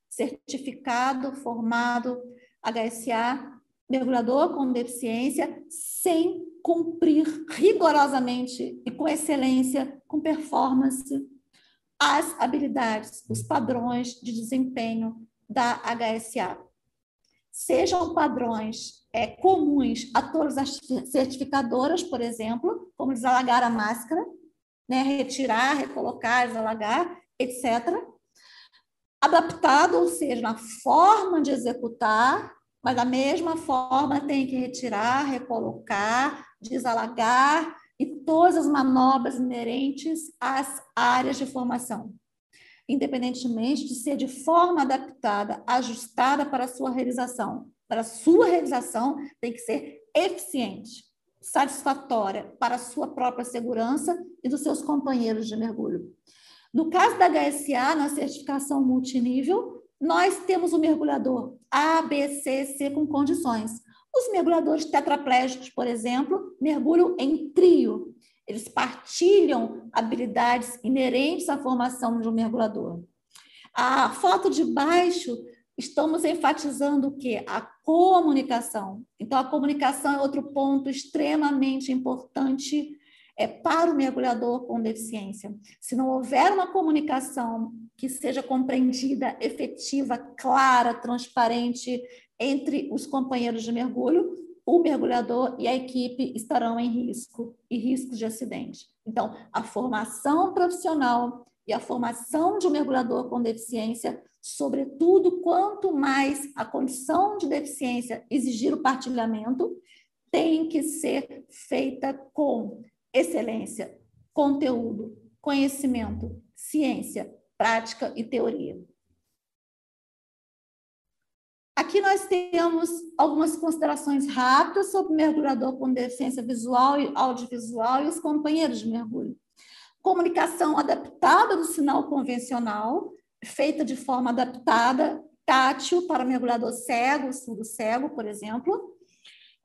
certificado, formado, HSA, mergulhador com deficiência, sem cumprir rigorosamente e com excelência, com performance, as habilidades, os padrões de desempenho da HSA. Sejam padrões é, comuns a todas as certificadoras, por exemplo, como desalagar a máscara, né? retirar, recolocar, desalagar, etc. Adaptado, ou seja, na forma de executar, mas da mesma forma tem que retirar, recolocar, desalagar e todas as manobras inerentes às áreas de formação, independentemente de ser de forma adaptada, ajustada para a sua realização. Para a sua realização, tem que ser eficiente satisfatória para a sua própria segurança e dos seus companheiros de mergulho. No caso da HSA, na certificação multinível, nós temos o mergulhador A, B, C, C com condições. Os mergulhadores tetraplégicos, por exemplo, mergulham em trio. Eles partilham habilidades inerentes à formação de um mergulhador. A foto de baixo estamos enfatizando o quê? A comunicação. Então, a comunicação é outro ponto extremamente importante é, para o mergulhador com deficiência. Se não houver uma comunicação que seja compreendida, efetiva, clara, transparente entre os companheiros de mergulho, o mergulhador e a equipe estarão em risco e riscos de acidente. Então, a formação profissional e a formação de um mergulhador com deficiência, sobretudo quanto mais a condição de deficiência exigir o partilhamento, tem que ser feita com excelência, conteúdo, conhecimento, ciência, prática e teoria. Aqui nós temos algumas considerações rápidas sobre o mergulhador com deficiência visual e audiovisual e os companheiros de mergulho. Comunicação adaptada do sinal convencional, feita de forma adaptada, tátil para mergulhador cego, surdo cego, por exemplo.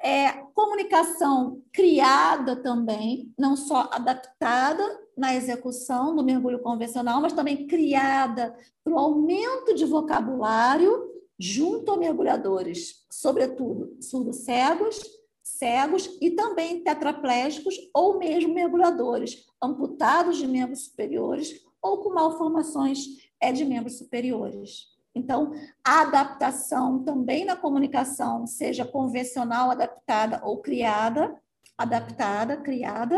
É, comunicação criada também, não só adaptada na execução do mergulho convencional, mas também criada para o aumento de vocabulário junto a mergulhadores, sobretudo surdos cegos, cegos e também tetraplégicos ou mesmo mergulhadores amputados de membros superiores ou com malformações é, de membros superiores. Então, a adaptação também na comunicação, seja convencional, adaptada ou criada, adaptada, criada,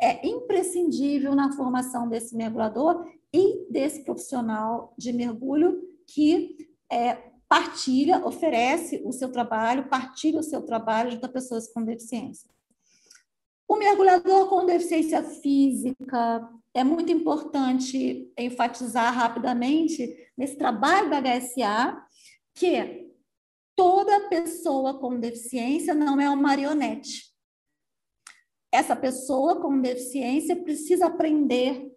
é imprescindível na formação desse mergulhador e desse profissional de mergulho que é, partilha, oferece o seu trabalho, partilha o seu trabalho junto a pessoas com deficiência. O mergulhador com deficiência física é muito importante enfatizar rapidamente nesse trabalho da HSA que toda pessoa com deficiência não é uma marionete. Essa pessoa com deficiência precisa aprender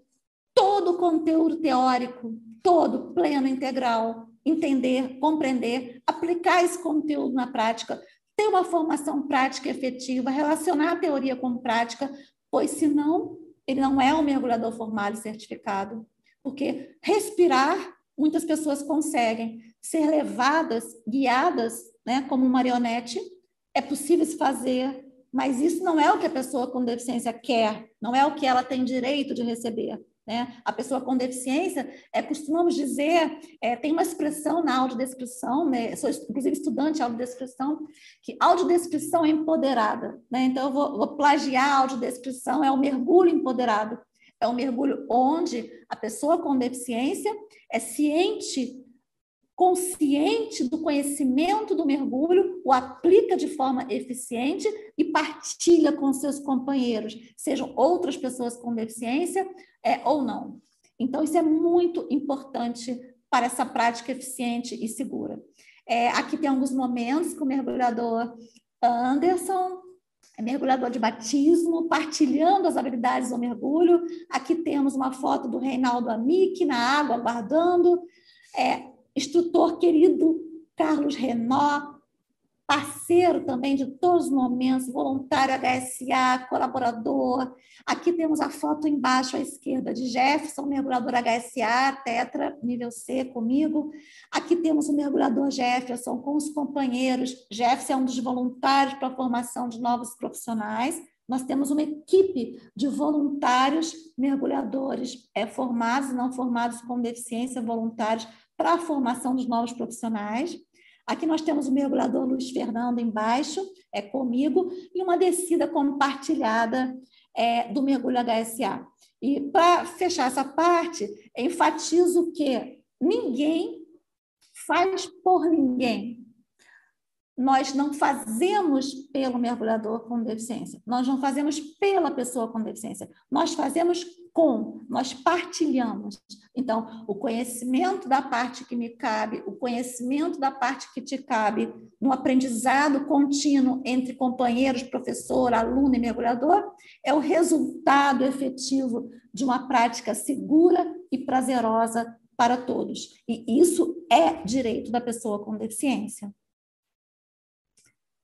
todo o conteúdo teórico, todo, pleno, integral, entender, compreender, aplicar esse conteúdo na prática, ter uma formação prática efetiva, relacionar a teoria com prática, pois senão ele não é um mergulhador formado e certificado. Porque respirar, muitas pessoas conseguem ser levadas, guiadas, né, como marionete, é possível se fazer, mas isso não é o que a pessoa com deficiência quer, não é o que ela tem direito de receber. Né? A pessoa com deficiência, é, costumamos dizer, é, tem uma expressão na audiodescrição, né? sou inclusive estudante de audiodescrição, que audiodescrição é empoderada. Né? Então, eu vou, vou plagiar a audiodescrição, é o mergulho empoderado. É um mergulho onde a pessoa com deficiência é ciente consciente do conhecimento do mergulho, o aplica de forma eficiente e partilha com seus companheiros, sejam outras pessoas com deficiência é, ou não. Então, isso é muito importante para essa prática eficiente e segura. É, aqui tem alguns momentos que o mergulhador Anderson, é mergulhador de batismo, partilhando as habilidades do mergulho. Aqui temos uma foto do Reinaldo Amick na água, aguardando. É, instrutor querido Carlos Renó, parceiro também de todos os momentos, voluntário HSA, colaborador. Aqui temos a foto embaixo à esquerda de Jefferson, mergulhador HSA, Tetra, nível C, comigo. Aqui temos o mergulhador Jefferson com os companheiros. Jefferson é um dos voluntários para a formação de novos profissionais. Nós temos uma equipe de voluntários mergulhadores, é, formados e não formados com deficiência, voluntários para a formação dos novos profissionais. Aqui nós temos o mergulhador Luiz Fernando embaixo, é comigo, e uma descida compartilhada é, do mergulho HSA. E para fechar essa parte, enfatizo que ninguém faz por ninguém. Nós não fazemos pelo mergulhador com deficiência, nós não fazemos pela pessoa com deficiência, nós fazemos com, nós partilhamos. Então, o conhecimento da parte que me cabe, o conhecimento da parte que te cabe, no aprendizado contínuo entre companheiros, professor, aluno e mergulhador, é o resultado efetivo de uma prática segura e prazerosa para todos. E isso é direito da pessoa com deficiência.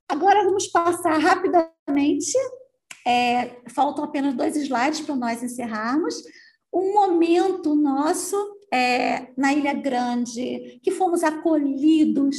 Agora vamos passar rapidamente é, faltam apenas dois slides para nós encerrarmos. Um momento nosso é, na Ilha Grande, que fomos acolhidos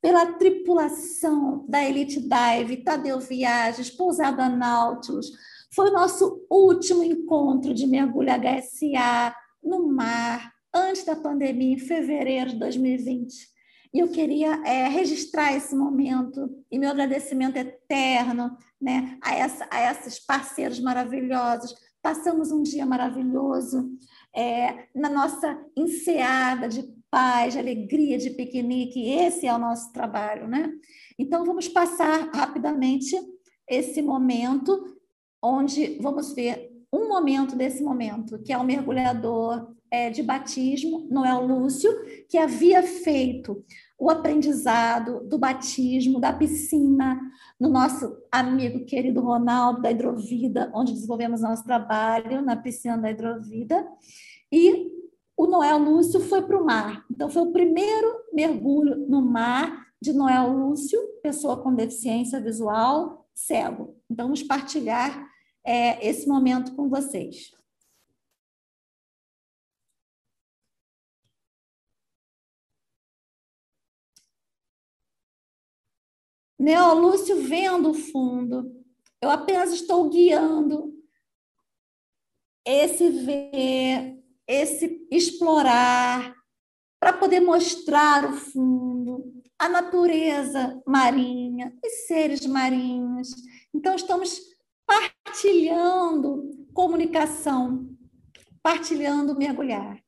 pela tripulação da Elite Dive, Tadeu Viagens, Pousada Nautilus, Foi o nosso último encontro de mergulho HSA no mar, antes da pandemia, em fevereiro de 2020. E eu queria é, registrar esse momento e meu agradecimento eterno né, a, essa, a esses parceiros maravilhosos. Passamos um dia maravilhoso é, na nossa enseada de paz, de alegria, de piquenique. Esse é o nosso trabalho. Né? Então, vamos passar rapidamente esse momento, onde vamos ver um momento desse momento, que é o mergulhador é, de batismo, Noel Lúcio, que havia feito o aprendizado do batismo, da piscina, no nosso amigo querido Ronaldo da Hidrovida, onde desenvolvemos nosso trabalho na piscina da Hidrovida. E o Noel Lúcio foi para o mar. Então, foi o primeiro mergulho no mar de Noel Lúcio, pessoa com deficiência visual, cego. Então, vamos partilhar é, esse momento com vocês. Neolúcio vendo o fundo, eu apenas estou guiando esse ver, esse explorar, para poder mostrar o fundo, a natureza marinha, os seres marinhos. Então, estamos partilhando comunicação, partilhando mergulhar.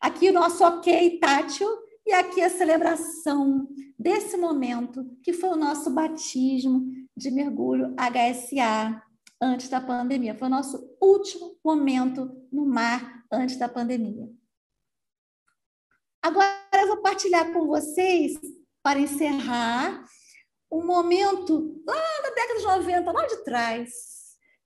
Aqui o nosso ok tátil e aqui a celebração desse momento, que foi o nosso batismo de mergulho HSA antes da pandemia. Foi o nosso último momento no mar antes da pandemia. Agora eu vou partilhar com vocês, para encerrar, um momento lá da década de 90, lá de trás,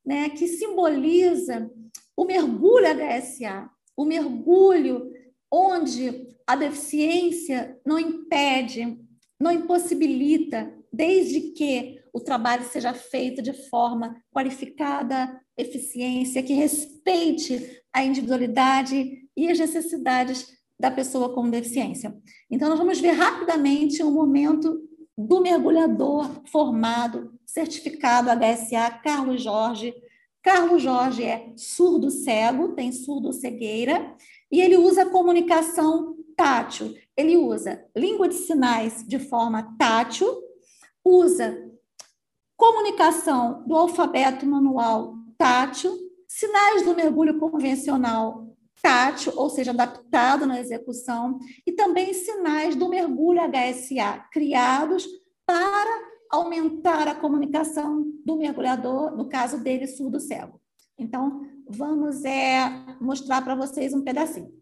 né, que simboliza o mergulho HSA, o mergulho onde a deficiência não impede, não impossibilita, desde que o trabalho seja feito de forma qualificada, eficiência, que respeite a individualidade e as necessidades da pessoa com deficiência. Então, nós vamos ver rapidamente um momento do mergulhador formado, certificado HSA, Carlos Jorge. Carlos Jorge é surdo cego, tem surdo cegueira, e ele usa comunicação tátil. Ele usa língua de sinais de forma tátil, usa comunicação do alfabeto manual tátil, sinais do mergulho convencional tátil, ou seja, adaptado na execução, e também sinais do mergulho HSA, criados para aumentar a comunicação do mergulhador, no caso dele, surdo-cego. Então, vamos é, mostrar para vocês um pedacinho.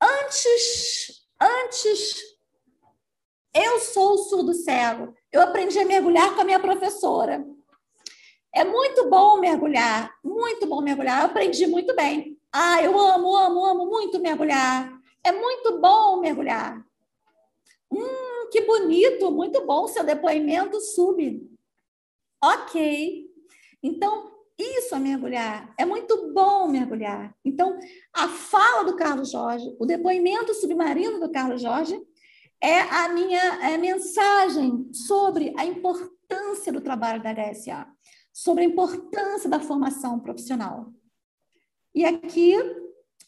Antes, antes, eu sou surdo-cego. Eu aprendi a mergulhar com a minha professora. É muito bom mergulhar, muito bom mergulhar. Eu aprendi muito bem. Ah, eu amo, amo, amo muito mergulhar. É muito bom mergulhar. Que bonito, muito bom seu depoimento sub. Ok. Então, isso é mergulhar. É muito bom mergulhar. Então, a fala do Carlos Jorge, o depoimento submarino do Carlos Jorge, é a minha é, mensagem sobre a importância do trabalho da HSA, sobre a importância da formação profissional. E aqui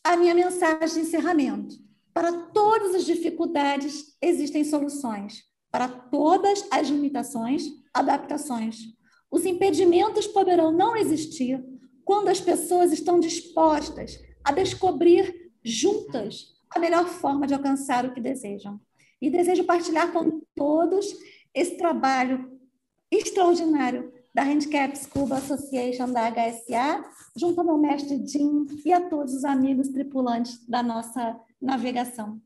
a minha mensagem de encerramento. Para todas as dificuldades existem soluções. Para todas as limitações, adaptações. Os impedimentos poderão não existir quando as pessoas estão dispostas a descobrir juntas a melhor forma de alcançar o que desejam. E desejo partilhar com todos esse trabalho extraordinário da Handicaps Cuba Association da HSA, junto ao meu mestre Jim e a todos os amigos tripulantes da nossa navegação.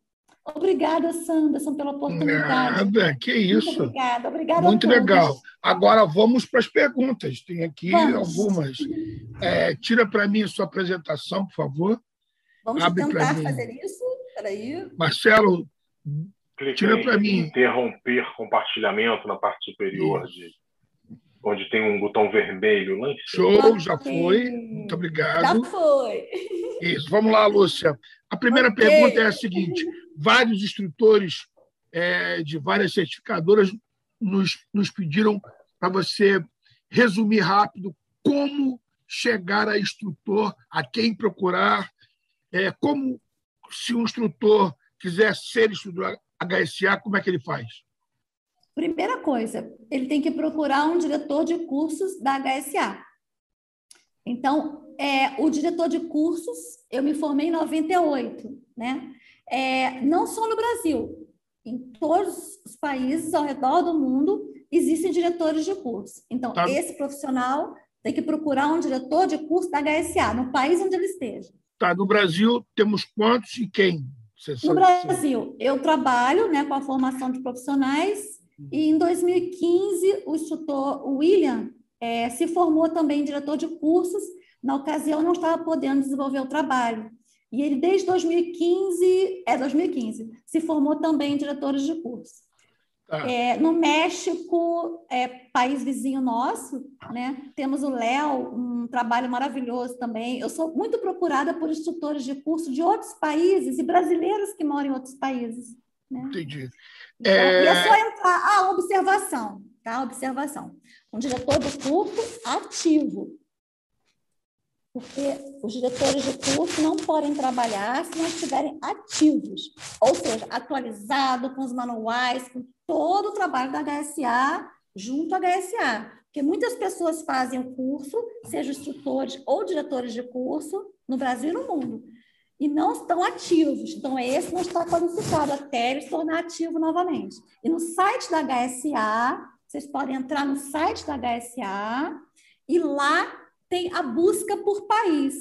Obrigada, Sanderson, pela oportunidade. Nada, que isso. Muito obrigada, obrigada Muito legal. Agora vamos para as perguntas. Tem aqui vamos. algumas. É, tira para mim a sua apresentação, por favor. Vamos Abre tentar fazer isso. Peraí. Marcelo, Clique Tira para mim. Interromper compartilhamento na parte superior, de, onde tem um botão vermelho lá em cima. Show, já foi. Muito obrigado. Já foi. Isso, vamos lá, Lúcia. A primeira okay. pergunta é a seguinte: vários instrutores é, de várias certificadoras nos, nos pediram para você resumir rápido como chegar a instrutor, a quem procurar, é, como se um instrutor quiser ser instrutor HSA, como é que ele faz? Primeira coisa, ele tem que procurar um diretor de cursos da HSA. Então, é, o diretor de cursos, eu me formei em 98, né? É, não só no Brasil, em todos os países ao redor do mundo existem diretores de curso. Então, tá. esse profissional tem que procurar um diretor de curso da HSA, no país onde ele esteja. Tá, no Brasil temos quantos e quem? no Brasil, eu trabalho né, com a formação de profissionais e em 2015 o instrutor William é, se formou também diretor de cursos. Na ocasião, não estava podendo desenvolver o trabalho. E ele, desde 2015, é 2015, se formou também em diretores de curso. Ah. É, no México, é, país vizinho nosso, né, temos o Léo, um trabalho maravilhoso também. Eu sou muito procurada por instrutores de curso de outros países e brasileiros que moram em outros países. Né? Entendi. Então, é... E é só entrar. Ah, observação, tá? Observação. Um diretor de curso ativo porque os diretores de curso não podem trabalhar se não estiverem ativos, ou seja, atualizado com os manuais, com todo o trabalho da HSA junto à HSA. Porque muitas pessoas fazem o curso, sejam instrutores ou diretores de curso, no Brasil e no mundo, e não estão ativos. Então, esse não está qualificado até ele se tornar ativo novamente. E no site da HSA, vocês podem entrar no site da HSA e lá tem a busca por país,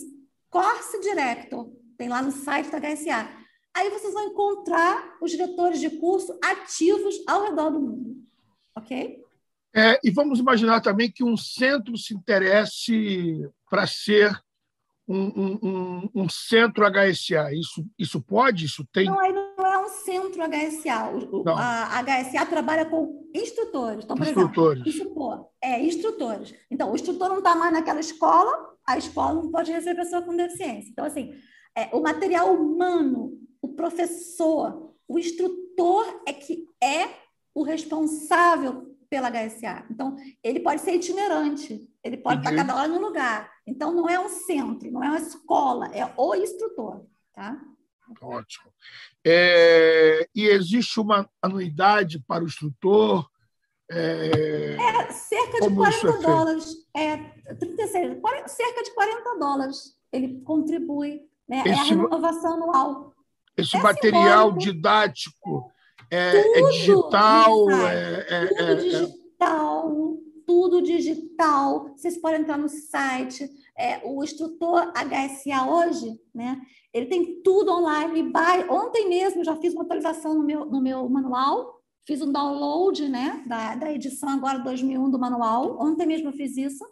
Course Director, tem lá no site da HSA. Aí vocês vão encontrar os diretores de curso ativos ao redor do mundo, ok? É, e vamos imaginar também que um centro se interesse para ser um, um, um, centro HSA. Isso, isso pode? Isso tem? Não, aí não é um centro HSA. O, a HSA trabalha com instrutores. Então, por instrutores. exemplo, instrutor, é, instrutores. Então, o instrutor não está mais naquela escola, a escola não pode receber pessoa com deficiência. Então, assim, é, o material humano, o professor, o instrutor é que é o responsável pela HSA. Então, ele pode ser itinerante, ele pode estar cada hora no lugar. Então, não é um centro, não é uma escola, é o instrutor. Tá? Ótimo. É, e existe uma anuidade para o instrutor? É, é cerca de 40 é dólares. É, 36, 40, cerca de 40 dólares ele contribui. Né? Esse, é a renovação anual. Esse é material simbólico. didático é, é, tudo, digital? É, é, tudo é, digital, tudo digital. Vocês podem entrar no site. o instrutor HSA hoje, né? Ele tem tudo online. Ontem mesmo já fiz uma atualização no meu, no meu manual. Fiz um download né, da, da edição agora 2001 do manual. Ontem mesmo eu fiz isso.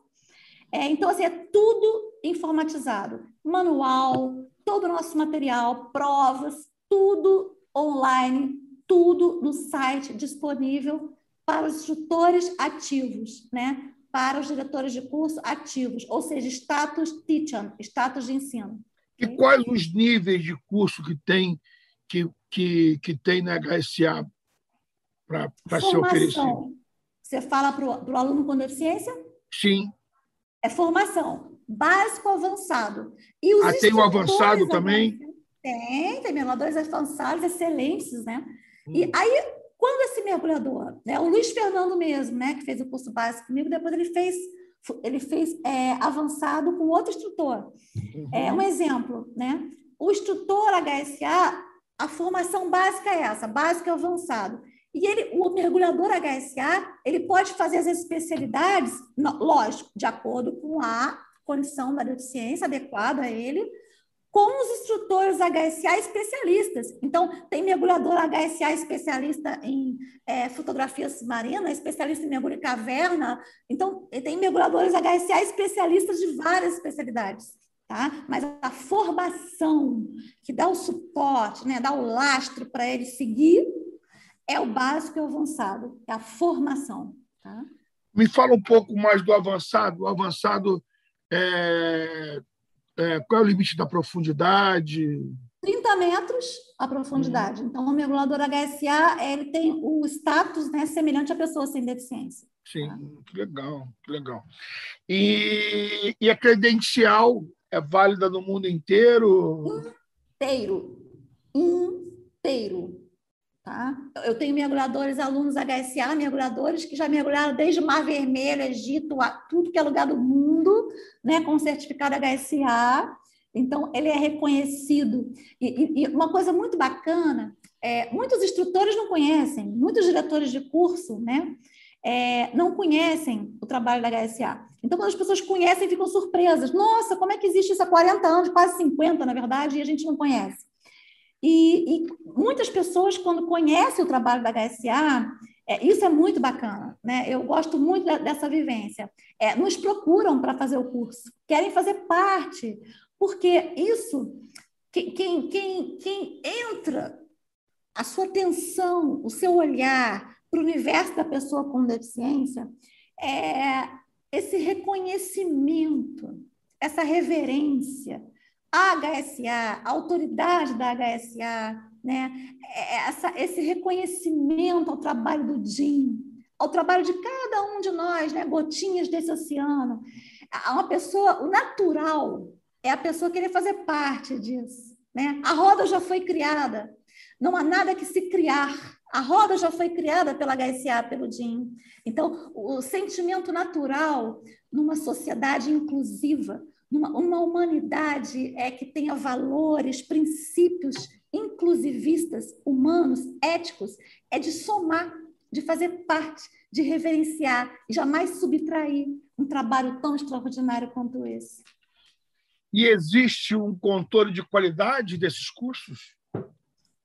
É, então, assim, é tudo informatizado. Manual, todo o nosso material, provas, tudo online, tudo no site disponível para os instrutores ativos, né? para os diretores de curso ativos, ou seja, status teacher, status de ensino. E quais os níveis de curso que tem que, que, que tem na HSA para ser oferecido? Você fala para o aluno com deficiência? Sim. É formação, básico avançado. E os ah, tem o avançado também? Tem, tem mergulhadores avançados excelentes, né? E hum. aí, quando esse mergulhador, né, o Luiz Fernando mesmo, né, que fez o curso básico comigo, depois ele fez, ele fez é, avançado com outro instrutor. Uhum. É um exemplo, né? O instrutor HSA, a formação básica é essa, básico e avançado. E ele, o mergulhador HSA, ele pode fazer as especialidades, lógico, de acordo com a condição da deficiência adequada a ele, com os instrutores HSA especialistas. Então, tem mergulhador HSA especialista em é, submarina, especialista em mergulho em caverna. Então, tem mergulhadores HSA especialistas de várias especialidades. Tá? Mas a formação que dá o suporte, né, dá o lastro para ele seguir, é o básico e o avançado, é a formação. Tá? Me fala um pouco mais do avançado. O avançado é, é, qual é o limite da profundidade? 30 metros a profundidade. Uhum. Então, o mergulhador HSA ele tem o status né, semelhante à pessoa sem deficiência. Sim, tá? que legal, que legal. E, e a credencial é válida no mundo inteiro? Inteiro. Inteiro. Tá? Eu tenho mergulhadores, alunos HSA, mergulhadores que já mergulharam desde o Mar Vermelho, Egito, tudo que é lugar do mundo, né, com certificado HSA. Então, ele é reconhecido. E, e uma coisa muito bacana, é, muitos instrutores não conhecem, muitos diretores de curso, né, é, não conhecem o trabalho da HSA. Então, quando as pessoas conhecem, ficam surpresas. Nossa, como é que existe isso há 40 anos, quase 50, na verdade, e a gente não conhece? E, e muitas pessoas, quando conhecem o trabalho da HSA, é, isso é muito bacana, né? Eu gosto muito da, dessa vivência. É, nos procuram para fazer o curso, querem fazer parte, porque isso, quem, quem, quem, quem entra, a sua atenção, o seu olhar para o universo da pessoa com deficiência, é esse reconhecimento, essa reverência, a HSA, a autoridade da HSA, né? É, é essa, esse reconhecimento ao trabalho do DIN, ao trabalho de cada um de nós, né? gotinhas desse oceano. Uma pessoa, o natural é a pessoa querer fazer parte disso. Né? A roda já foi criada, não há nada que se criar. A roda já foi criada pela HSA, pelo DIN. Então, o sentimento natural numa sociedade inclusiva, numa uma humanidade é, que tenha valores, princípios inclusivistas, humanos, éticos, é de somar, de fazer parte, de reverenciar e jamais subtrair um trabalho tão extraordinário quanto esse. E existe um controle de qualidade desses cursos?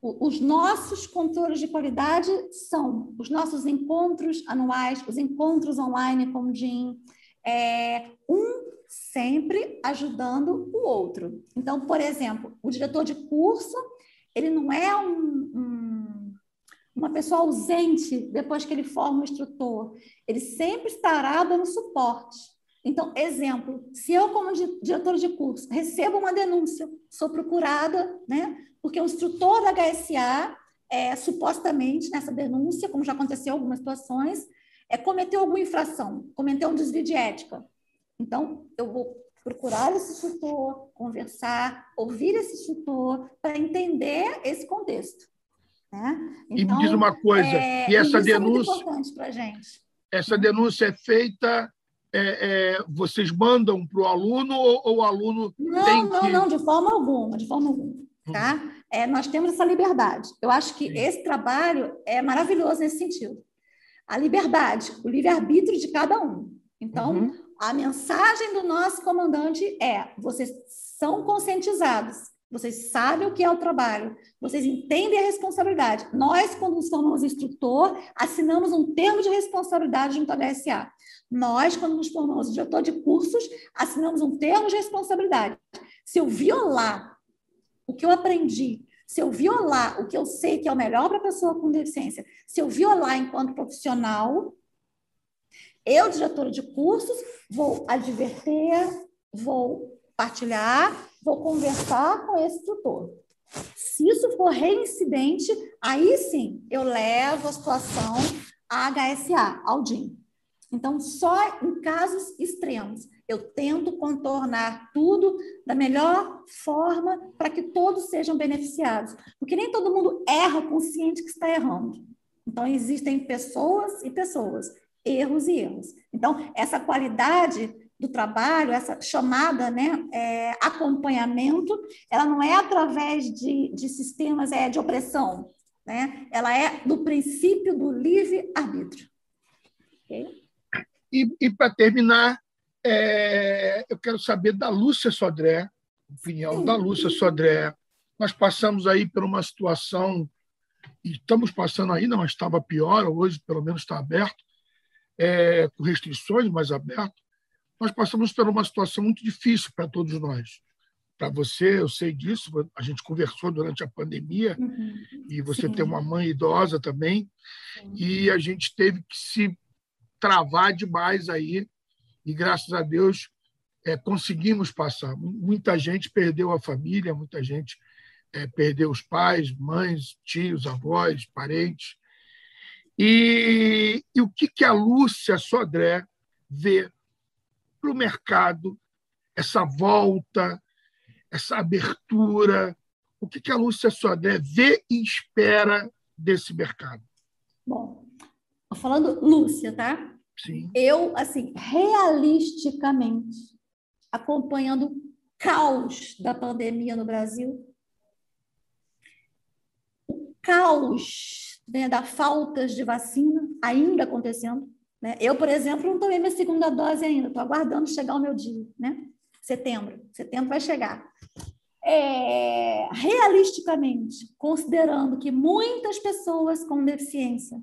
Os nossos controles de qualidade são os nossos encontros anuais, os encontros online com o DIN, é, um sempre ajudando o outro. Então, por exemplo, o diretor de curso, ele não é um, um, uma pessoa ausente depois que ele forma o instrutor. Ele sempre estará dando suporte. Então, exemplo, se eu, como diretor de curso, recebo uma denúncia, sou procurada, né? Porque o instrutor da HSA, é, supostamente, nessa denúncia, como já aconteceu em algumas situações, é, cometeu alguma infração, cometeu um desvio de ética. Então, eu vou procurar esse instrutor, conversar, ouvir esse instrutor para entender esse contexto. Né? Então, e me diz então, uma coisa, é, e essa denúncia... É muito importante para a gente. Essa denúncia é feita é, é, vocês mandam para o aluno ou, ou, o aluno não, tem não, que... Não, de forma alguma, de forma alguma. Tá? Uhum. É, nós temos essa liberdade. Eu acho que Sim. esse trabalho é maravilhoso nesse sentido. A liberdade, o livre-arbítrio de cada um. Então, uhum. A mensagem do nosso comandante é: vocês são conscientizados, vocês sabem o que é o trabalho, vocês entendem a responsabilidade. Nós, quando nos formamos instrutor, assinamos um termo de responsabilidade junto à HSA. Nós, quando nos formamos diretor de cursos, assinamos um termo de responsabilidade. Se eu violar o que eu aprendi, se eu violar o que eu sei que é o melhor para a pessoa com deficiência, se eu violar enquanto profissional, eu, diretora de cursos, vou adverter, vou partilhar, vou conversar com esse tutor. Se isso for reincidente, aí sim eu levo a situação à HSA, ao DIN. Então, só em casos extremos, eu tento contornar tudo da melhor forma para que todos sejam beneficiados. Porque nem todo mundo erra consciente que está errando. Então, existem pessoas e pessoas erros e erros. Então, essa qualidade do trabalho, essa chamada né, é, acompanhamento, ela não é através de, de sistemas é, de opressão, né? ela é do princípio do livre-arbítrio. Okay? E, e para terminar, é, eu quero saber da Lúcia Sodré, opinião Sim. da Lúcia Sodré. Nós passamos aí por uma situação, e estamos passando ainda, mas estava pior, hoje pelo menos está aberto, é, com restrições mais aberto, nós passamos por uma situação muito difícil para todos nós. Para você, eu sei disso, a gente conversou durante a pandemia, uhum. e você Sim. tem uma mãe idosa também, Sim. e a gente teve que se travar demais aí, e graças a Deus é, conseguimos passar. Muita gente perdeu a família, muita gente é, perdeu os pais, mães, tios, avós, parentes. E, e o que, que a Lúcia Sodré vê para o mercado, essa volta, essa abertura? O que, que a Lúcia Sodré vê e espera desse mercado? Bom, falando Lúcia, tá? Sim. Eu, assim, realisticamente, acompanhando o caos da pandemia no Brasil, o caos né, da falta de vacina ainda acontecendo. Né? Eu, por exemplo, não tomei minha segunda dose ainda, estou aguardando chegar o meu dia, né? Setembro. Setembro vai chegar. É, realisticamente, considerando que muitas pessoas com deficiência,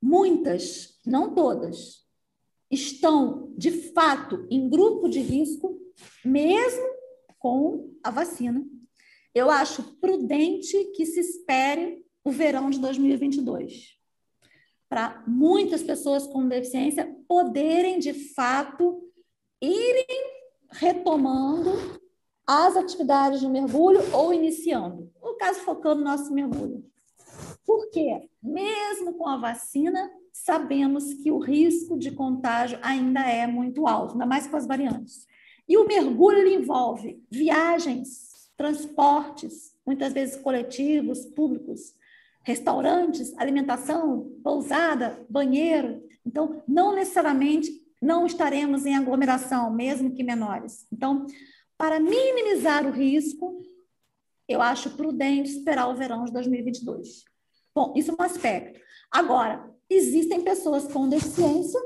muitas, não todas, estão de fato em grupo de risco, mesmo com a vacina, eu acho prudente que se espere o verão de 2022 para muitas pessoas com deficiência poderem, de fato, irem retomando as atividades de mergulho ou iniciando. No caso, focando no nosso mergulho. Por quê? Mesmo com a vacina, sabemos que o risco de contágio ainda é muito alto, ainda mais com as variantes. E o mergulho envolve viagens, transportes, muitas vezes coletivos, públicos, restaurantes, alimentação, pousada, banheiro. Então, não necessariamente não estaremos em aglomeração, mesmo que menores. Então, para minimizar o risco, eu acho prudente esperar o verão de 2022. Bom, isso é um aspecto. Agora, existem pessoas com deficiência,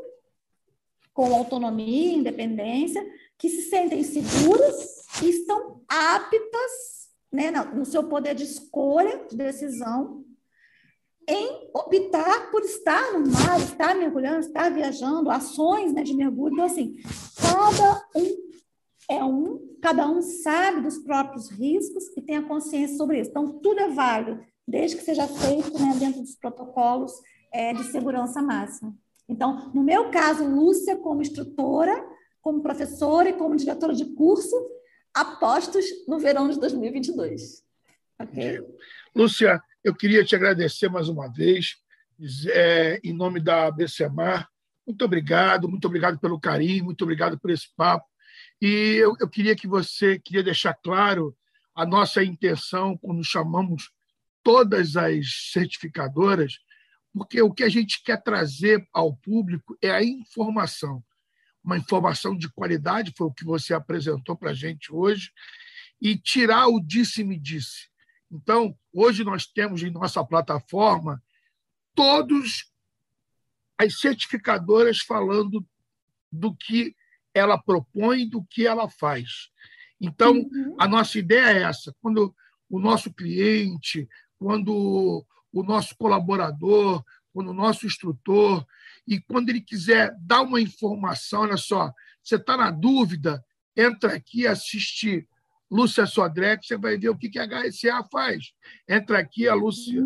com autonomia, independência, que se sentem seguras e estão aptas, né, no seu poder de escolha, de decisão, em optar por estar no mar, estar mergulhando, estar viajando, ações né, de mergulho. Então, assim, cada um é um, cada um sabe dos próprios riscos e tem a consciência sobre isso. Então, tudo é válido, desde que seja feito né, dentro dos protocolos é, de segurança máxima. Então, no meu caso, Lúcia, como instrutora, como professora e como diretora de curso, apostos no verão de 2022. Ok? Lúcia, eu queria te agradecer mais uma vez, é, em nome da BCMAR. Muito obrigado, muito obrigado pelo carinho, muito obrigado por esse papo. E eu, eu queria que você queria deixar claro a nossa intenção quando chamamos todas as certificadoras, porque o que a gente quer trazer ao público é a informação, uma informação de qualidade, foi o que você apresentou para a gente hoje, e tirar o disse-me-disse. Então, hoje nós temos em nossa plataforma todos as certificadoras falando do que ela propõe, do que ela faz. Então, uhum. a nossa ideia é essa: quando o nosso cliente, quando o nosso colaborador, quando o nosso instrutor, e quando ele quiser dar uma informação, olha só, você está na dúvida, entra aqui, assiste Lúcia Sodré, que você vai ver o que a HSA faz. Entra aqui a Lúcia.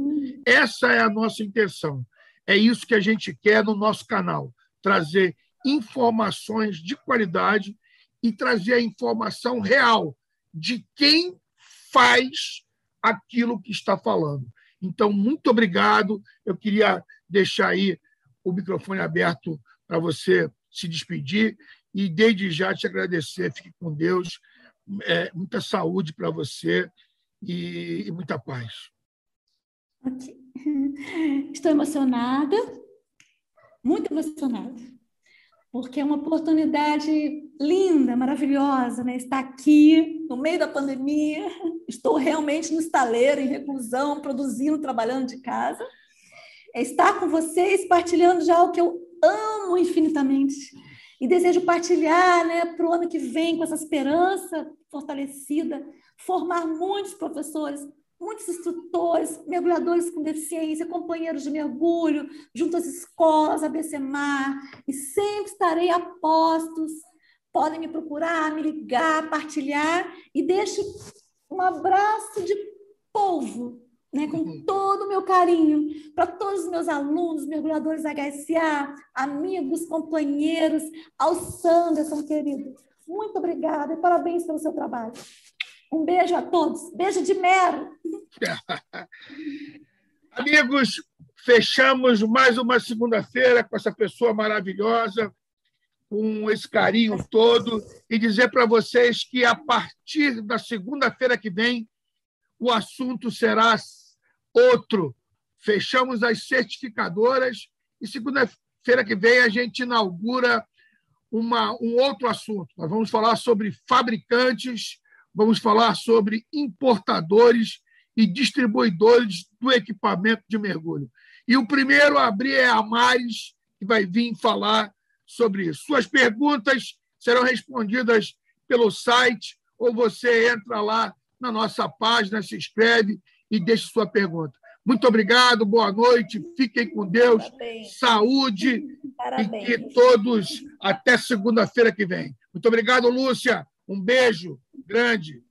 Essa é a nossa intenção. É isso que a gente quer no nosso canal: trazer informações de qualidade e trazer a informação real de quem faz aquilo que está falando. Então, muito obrigado. Eu queria deixar aí o microfone aberto para você se despedir e, desde já, te agradecer. Fique com Deus é, muita saúde para você e, e, muita paz. Estou emocionada, muito emocionada, porque é uma oportunidade linda, maravilhosa, né? Estar aqui no meio da pandemia, estou realmente no estaleiro, em reclusão, produzindo, trabalhando de casa. É estar com vocês, partilhando já o que eu amo infinitamente, e desejo partilhar né, para o ano que vem com essa esperança fortalecida, formar muitos professores, muitos instrutores, mergulhadores com deficiência, companheiros de mergulho, junto às escolas, a BCMAR, e sempre estarei a postos. Podem me procurar, me ligar, partilhar, e deixo um abraço de polvo né, com uhum. todo o meu carinho para todos os meus alunos, mergulhadores HSA, amigos, companheiros, ao Sanderson, querido. Muito obrigada e parabéns pelo seu trabalho. Um beijo a todos. Beijo de mero. Amigos, fechamos mais uma segunda-feira com essa pessoa maravilhosa, com esse carinho todo, e dizer para vocês que a partir da segunda-feira que vem, o assunto será outro. Fechamos as certificadoras e segunda-feira que vem a gente inaugura uma, um outro assunto. Nós vamos falar sobre fabricantes, vamos falar sobre importadores e distribuidores do equipamento de mergulho. E o primeiro a abrir é a Mares, que vai vir falar sobre isso. Suas perguntas serão respondidas pelo site ou você entra lá na nossa página, se inscreve e deixa sua pergunta. Muito obrigado, boa noite, fiquem com Deus, Parabéns. saúde Parabéns. e que todos até segunda-feira que vem. Muito obrigado, Lúcia. Um beijo grande.